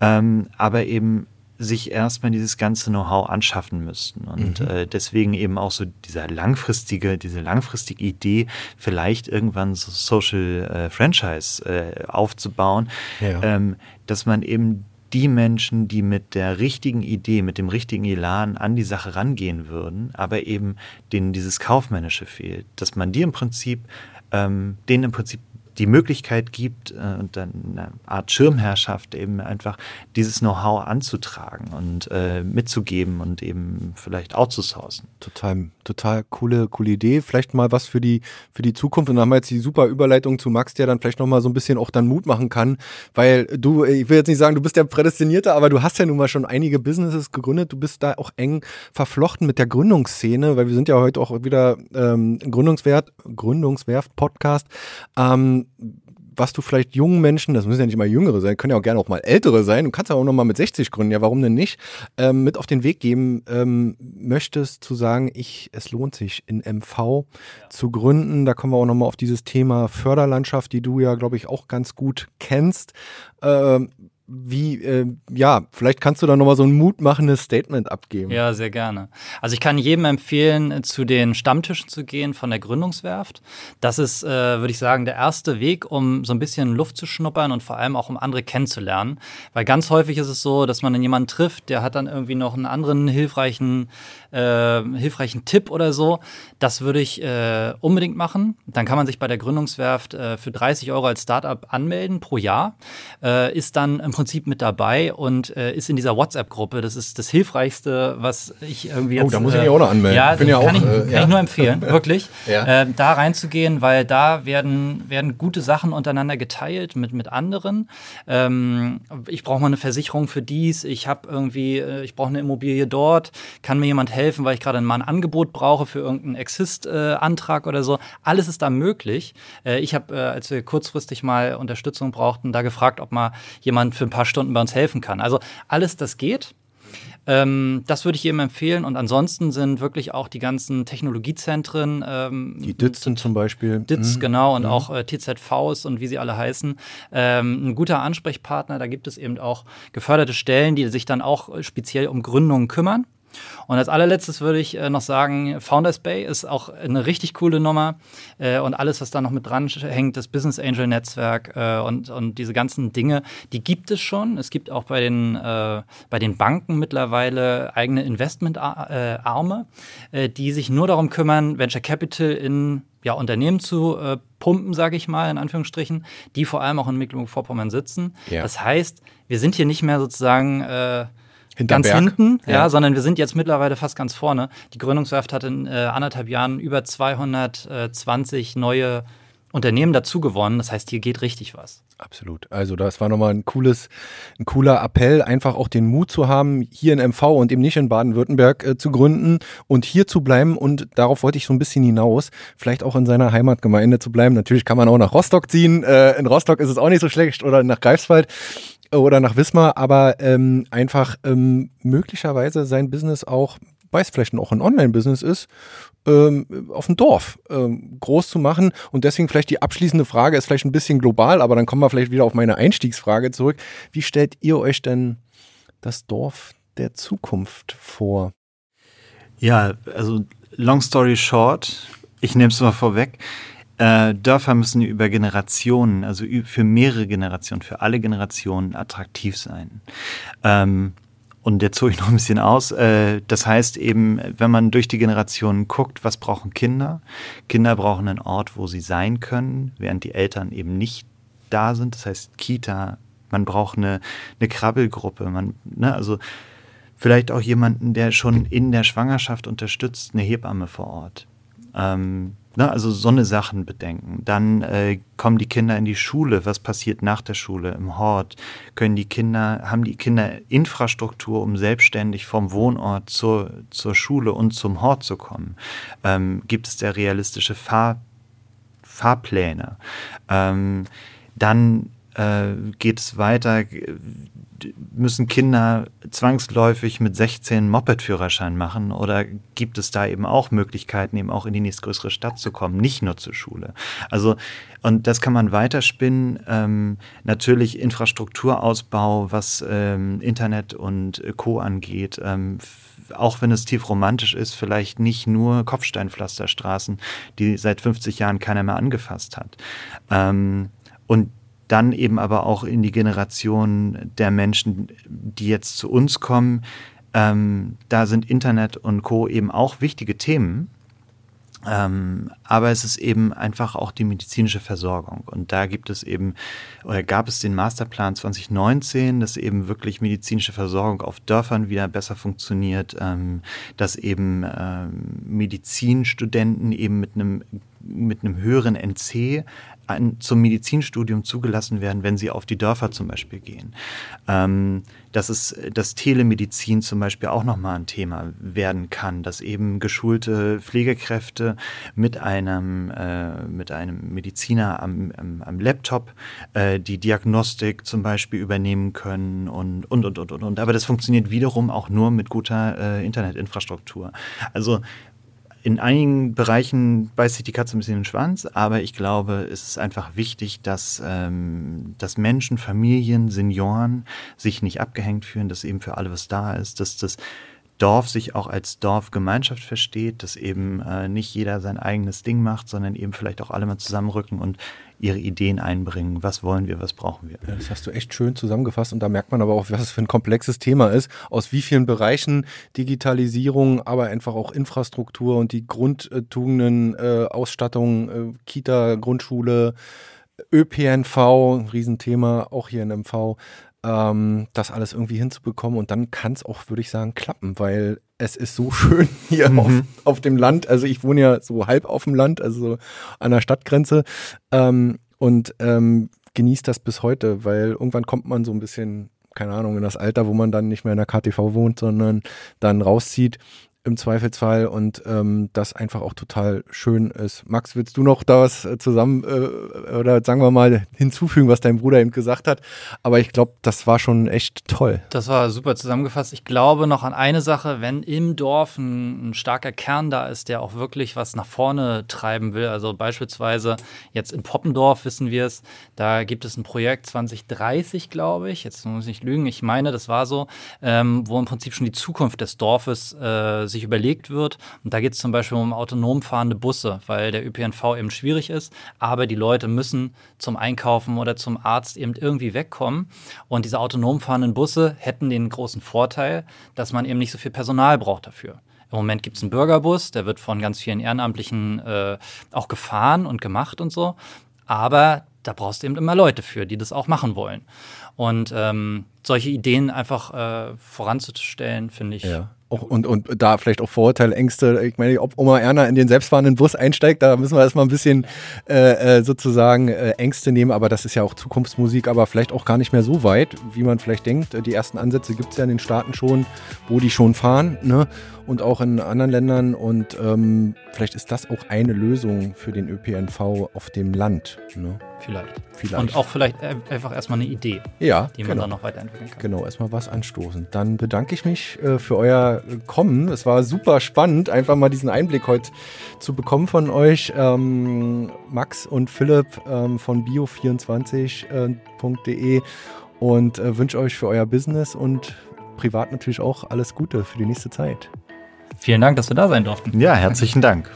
ähm, aber eben sich erstmal dieses ganze Know-how anschaffen müssten. Und mhm. äh, deswegen eben auch so dieser langfristige, diese langfristige Idee, vielleicht irgendwann so Social äh, Franchise äh, aufzubauen, ja. ähm, dass man eben die Menschen, die mit der richtigen Idee, mit dem richtigen Elan an die Sache rangehen würden, aber eben denen dieses Kaufmännische fehlt, dass man die im Prinzip, ähm, denen im Prinzip die Möglichkeit gibt äh, und dann eine Art Schirmherrschaft eben einfach dieses Know-how anzutragen und äh, mitzugeben und eben vielleicht outzusourcen. Total, total coole, coole Idee. Vielleicht mal was für die, für die Zukunft. Und dann haben wir jetzt die super Überleitung zu Max, der dann vielleicht nochmal so ein bisschen auch dann Mut machen kann, weil du, ich will jetzt nicht sagen, du bist der Prädestinierte, aber du hast ja nun mal schon einige Businesses gegründet. Du bist da auch eng verflochten mit der Gründungsszene, weil wir sind ja heute auch wieder ähm, Gründungswert, Gründungswerft-Podcast. Ähm, was du vielleicht jungen Menschen, das müssen ja nicht mal jüngere sein, können ja auch gerne auch mal ältere sein, du kannst ja auch noch mal mit 60 gründen, ja warum denn nicht, ähm, mit auf den Weg geben ähm, möchtest, zu sagen, ich, es lohnt sich in MV ja. zu gründen. Da kommen wir auch noch mal auf dieses Thema Förderlandschaft, die du ja, glaube ich, auch ganz gut kennst. Ähm, wie, äh, ja, vielleicht kannst du da nochmal so ein mutmachendes Statement abgeben. Ja, sehr gerne. Also ich kann jedem empfehlen, zu den Stammtischen zu gehen von der Gründungswerft. Das ist, äh, würde ich sagen, der erste Weg, um so ein bisschen Luft zu schnuppern und vor allem auch um andere kennenzulernen. Weil ganz häufig ist es so, dass man dann jemanden trifft, der hat dann irgendwie noch einen anderen hilfreichen, äh, hilfreichen Tipp oder so. Das würde ich äh, unbedingt machen. Dann kann man sich bei der Gründungswerft äh, für 30 Euro als Startup anmelden pro Jahr. Äh, ist dann im Prinzip mit dabei und äh, ist in dieser WhatsApp-Gruppe. Das ist das Hilfreichste, was ich irgendwie jetzt. Oh, da muss ich mich auch noch anmelden. Ja, Bin ja kann, auch, ich, äh, kann ja. ich nur empfehlen, wirklich. ja. äh, da reinzugehen, weil da werden, werden gute Sachen untereinander geteilt mit, mit anderen. Ähm, ich brauche mal eine Versicherung für dies. Ich habe irgendwie, äh, ich brauche eine Immobilie dort. Kann mir jemand helfen, weil ich gerade mal ein Angebot brauche für irgendeinen Exist-Antrag oder so. Alles ist da möglich. Äh, ich habe, äh, als wir kurzfristig mal Unterstützung brauchten, da gefragt, ob mal jemand für ein paar Stunden bei uns helfen kann. Also alles, das geht. Ähm, das würde ich jedem empfehlen. Und ansonsten sind wirklich auch die ganzen Technologiezentren. Ähm, die DITS sind zum Beispiel. DITS, mhm. genau, und mhm. auch äh, TZVs und wie sie alle heißen. Ähm, ein guter Ansprechpartner. Da gibt es eben auch geförderte Stellen, die sich dann auch speziell um Gründungen kümmern. Und als allerletztes würde ich äh, noch sagen, Founders Bay ist auch eine richtig coole Nummer. Äh, und alles, was da noch mit dran hängt, das Business Angel Netzwerk äh, und, und diese ganzen Dinge, die gibt es schon. Es gibt auch bei den, äh, bei den Banken mittlerweile eigene Investmentarme, äh, die sich nur darum kümmern, Venture Capital in ja, Unternehmen zu äh, pumpen, sage ich mal, in Anführungsstrichen, die vor allem auch in Mecklenburg-Vorpommern sitzen. Ja. Das heißt, wir sind hier nicht mehr sozusagen ganz hinten, ja. ja. sondern wir sind jetzt mittlerweile fast ganz vorne. Die Gründungswerft hat in äh, anderthalb Jahren über 220 neue Unternehmen dazu gewonnen. Das heißt, hier geht richtig was. Absolut. Also das war nochmal ein cooles, ein cooler Appell, einfach auch den Mut zu haben, hier in MV und eben nicht in Baden-Württemberg äh, zu gründen und hier zu bleiben. Und darauf wollte ich so ein bisschen hinaus, vielleicht auch in seiner Heimatgemeinde zu bleiben. Natürlich kann man auch nach Rostock ziehen. Äh, in Rostock ist es auch nicht so schlecht oder nach Greifswald oder nach Wismar, aber ähm, einfach ähm, möglicherweise sein Business auch weil es vielleicht auch ein Online-Business ist, ähm, auf dem Dorf ähm, groß zu machen. Und deswegen vielleicht die abschließende Frage ist vielleicht ein bisschen global, aber dann kommen wir vielleicht wieder auf meine Einstiegsfrage zurück. Wie stellt ihr euch denn das Dorf der Zukunft vor? Ja, also long story short, ich nehme es mal vorweg. Äh, Dörfer müssen über Generationen, also für mehrere Generationen, für alle Generationen attraktiv sein. Ähm, und jetzt hole ich noch ein bisschen aus. Äh, das heißt eben, wenn man durch die Generationen guckt, was brauchen Kinder? Kinder brauchen einen Ort, wo sie sein können, während die Eltern eben nicht da sind. Das heißt Kita, man braucht eine, eine Krabbelgruppe, man, ne, also vielleicht auch jemanden, der schon in der Schwangerschaft unterstützt, eine Hebamme vor Ort. Ähm, Ne, also so eine Sachen bedenken. Dann äh, kommen die Kinder in die Schule. Was passiert nach der Schule im Hort? Können die Kinder, haben die Kinder Infrastruktur, um selbstständig vom Wohnort zur, zur Schule und zum Hort zu kommen? Ähm, gibt es da realistische Fahr, Fahrpläne? Ähm, dann äh, geht es weiter müssen Kinder zwangsläufig mit 16 Moped-Führerschein machen oder gibt es da eben auch Möglichkeiten, eben auch in die nächstgrößere Stadt zu kommen, nicht nur zur Schule? Also, und das kann man weiterspinnen. Ähm, natürlich Infrastrukturausbau, was ähm, Internet und Co. angeht. Ähm, auch wenn es tief romantisch ist, vielleicht nicht nur Kopfsteinpflasterstraßen, die seit 50 Jahren keiner mehr angefasst hat. Ähm, und dann eben aber auch in die Generation der Menschen, die jetzt zu uns kommen. Ähm, da sind Internet und Co. eben auch wichtige Themen. Ähm, aber es ist eben einfach auch die medizinische Versorgung. Und da gibt es eben, oder gab es den Masterplan 2019, dass eben wirklich medizinische Versorgung auf Dörfern wieder besser funktioniert, ähm, dass eben ähm, Medizinstudenten eben mit einem mit einem höheren NC ein, zum Medizinstudium zugelassen werden, wenn sie auf die Dörfer zum Beispiel gehen. Ähm, dass es dass Telemedizin zum Beispiel auch nochmal ein Thema werden kann, dass eben geschulte Pflegekräfte mit einem, äh, mit einem Mediziner am, am, am Laptop äh, die Diagnostik zum Beispiel übernehmen können und, und, und, und, und. Aber das funktioniert wiederum auch nur mit guter äh, Internetinfrastruktur. Also in einigen Bereichen beißt sich die Katze ein bisschen in den Schwanz, aber ich glaube, es ist einfach wichtig, dass, ähm, dass Menschen, Familien, Senioren sich nicht abgehängt fühlen, dass eben für alle was da ist, dass das Dorf sich auch als Dorfgemeinschaft versteht, dass eben äh, nicht jeder sein eigenes Ding macht, sondern eben vielleicht auch alle mal zusammenrücken und ihre Ideen einbringen. Was wollen wir, was brauchen wir? Ja, das hast du echt schön zusammengefasst und da merkt man aber auch, was es für ein komplexes Thema ist, aus wie vielen Bereichen Digitalisierung, aber einfach auch Infrastruktur und die Grundtugenden, äh, Ausstattung, äh, Kita, Grundschule, ÖPNV, Riesenthema, auch hier in MV, ähm, das alles irgendwie hinzubekommen. Und dann kann es auch, würde ich sagen, klappen, weil es ist so schön hier mhm. auf, auf dem Land. Also ich wohne ja so halb auf dem Land, also an der Stadtgrenze. Ähm, und ähm, genießt das bis heute, weil irgendwann kommt man so ein bisschen keine Ahnung, in das Alter, wo man dann nicht mehr in der KTV wohnt, sondern dann rauszieht im Zweifelsfall und ähm, das einfach auch total schön ist. Max, willst du noch da was äh, zusammen äh, oder sagen wir mal hinzufügen, was dein Bruder eben gesagt hat? Aber ich glaube, das war schon echt toll. Das war super zusammengefasst. Ich glaube noch an eine Sache, wenn im Dorf ein, ein starker Kern da ist, der auch wirklich was nach vorne treiben will. Also beispielsweise jetzt in Poppendorf wissen wir es, da gibt es ein Projekt 2030, glaube ich. Jetzt muss ich nicht lügen, ich meine, das war so, ähm, wo im Prinzip schon die Zukunft des Dorfes äh, sich überlegt wird. Und da geht es zum Beispiel um autonom fahrende Busse, weil der ÖPNV eben schwierig ist, aber die Leute müssen zum Einkaufen oder zum Arzt eben irgendwie wegkommen. Und diese autonom fahrenden Busse hätten den großen Vorteil, dass man eben nicht so viel Personal braucht dafür. Im Moment gibt es einen Bürgerbus, der wird von ganz vielen Ehrenamtlichen äh, auch gefahren und gemacht und so. Aber da brauchst du eben immer Leute für, die das auch machen wollen. Und ähm, solche Ideen einfach äh, voranzustellen, finde ich ja. Auch, und, und da vielleicht auch Vorurteile, Ängste. Ich meine, ob Oma Erna in den selbstfahrenden Bus einsteigt, da müssen wir erstmal ein bisschen äh, äh, sozusagen äh, Ängste nehmen, aber das ist ja auch Zukunftsmusik, aber vielleicht auch gar nicht mehr so weit, wie man vielleicht denkt. Die ersten Ansätze gibt es ja in den Staaten schon, wo die schon fahren. Ne? und auch in anderen Ländern. Und ähm, vielleicht ist das auch eine Lösung für den ÖPNV auf dem Land. Ne? Vielleicht. vielleicht. Und auch vielleicht einfach erstmal eine Idee, ja, die man genau. dann noch weiterentwickeln kann. Genau, erstmal was anstoßen. Dann bedanke ich mich äh, für euer Kommen. Es war super spannend, einfach mal diesen Einblick heute zu bekommen von euch. Ähm, Max und Philipp ähm, von bio24.de äh, und äh, wünsche euch für euer Business und privat natürlich auch alles Gute für die nächste Zeit. Vielen Dank, dass wir da sein durften. Ja, herzlichen Dank.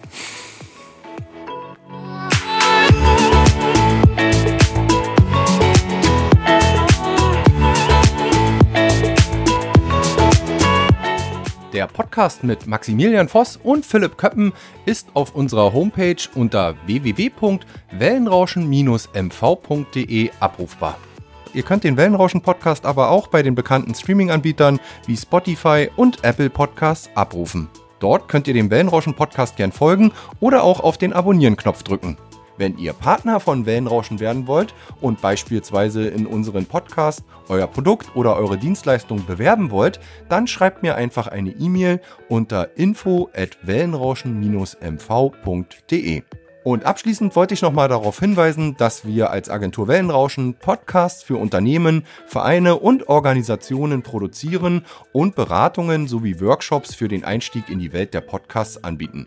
Der Podcast mit Maximilian Voss und Philipp Köppen ist auf unserer Homepage unter www.wellenrauschen-mv.de abrufbar. Ihr könnt den Wellenrauschen-Podcast aber auch bei den bekannten Streaming-Anbietern wie Spotify und Apple Podcasts abrufen. Dort könnt ihr dem Wellenrauschen-Podcast gern folgen oder auch auf den Abonnieren-Knopf drücken. Wenn ihr Partner von Wellenrauschen werden wollt und beispielsweise in unseren Podcast euer Produkt oder eure Dienstleistung bewerben wollt, dann schreibt mir einfach eine E-Mail unter info at wellenrauschen-mv.de. Und abschließend wollte ich nochmal darauf hinweisen, dass wir als Agentur Wellenrauschen Podcasts für Unternehmen, Vereine und Organisationen produzieren und Beratungen sowie Workshops für den Einstieg in die Welt der Podcasts anbieten.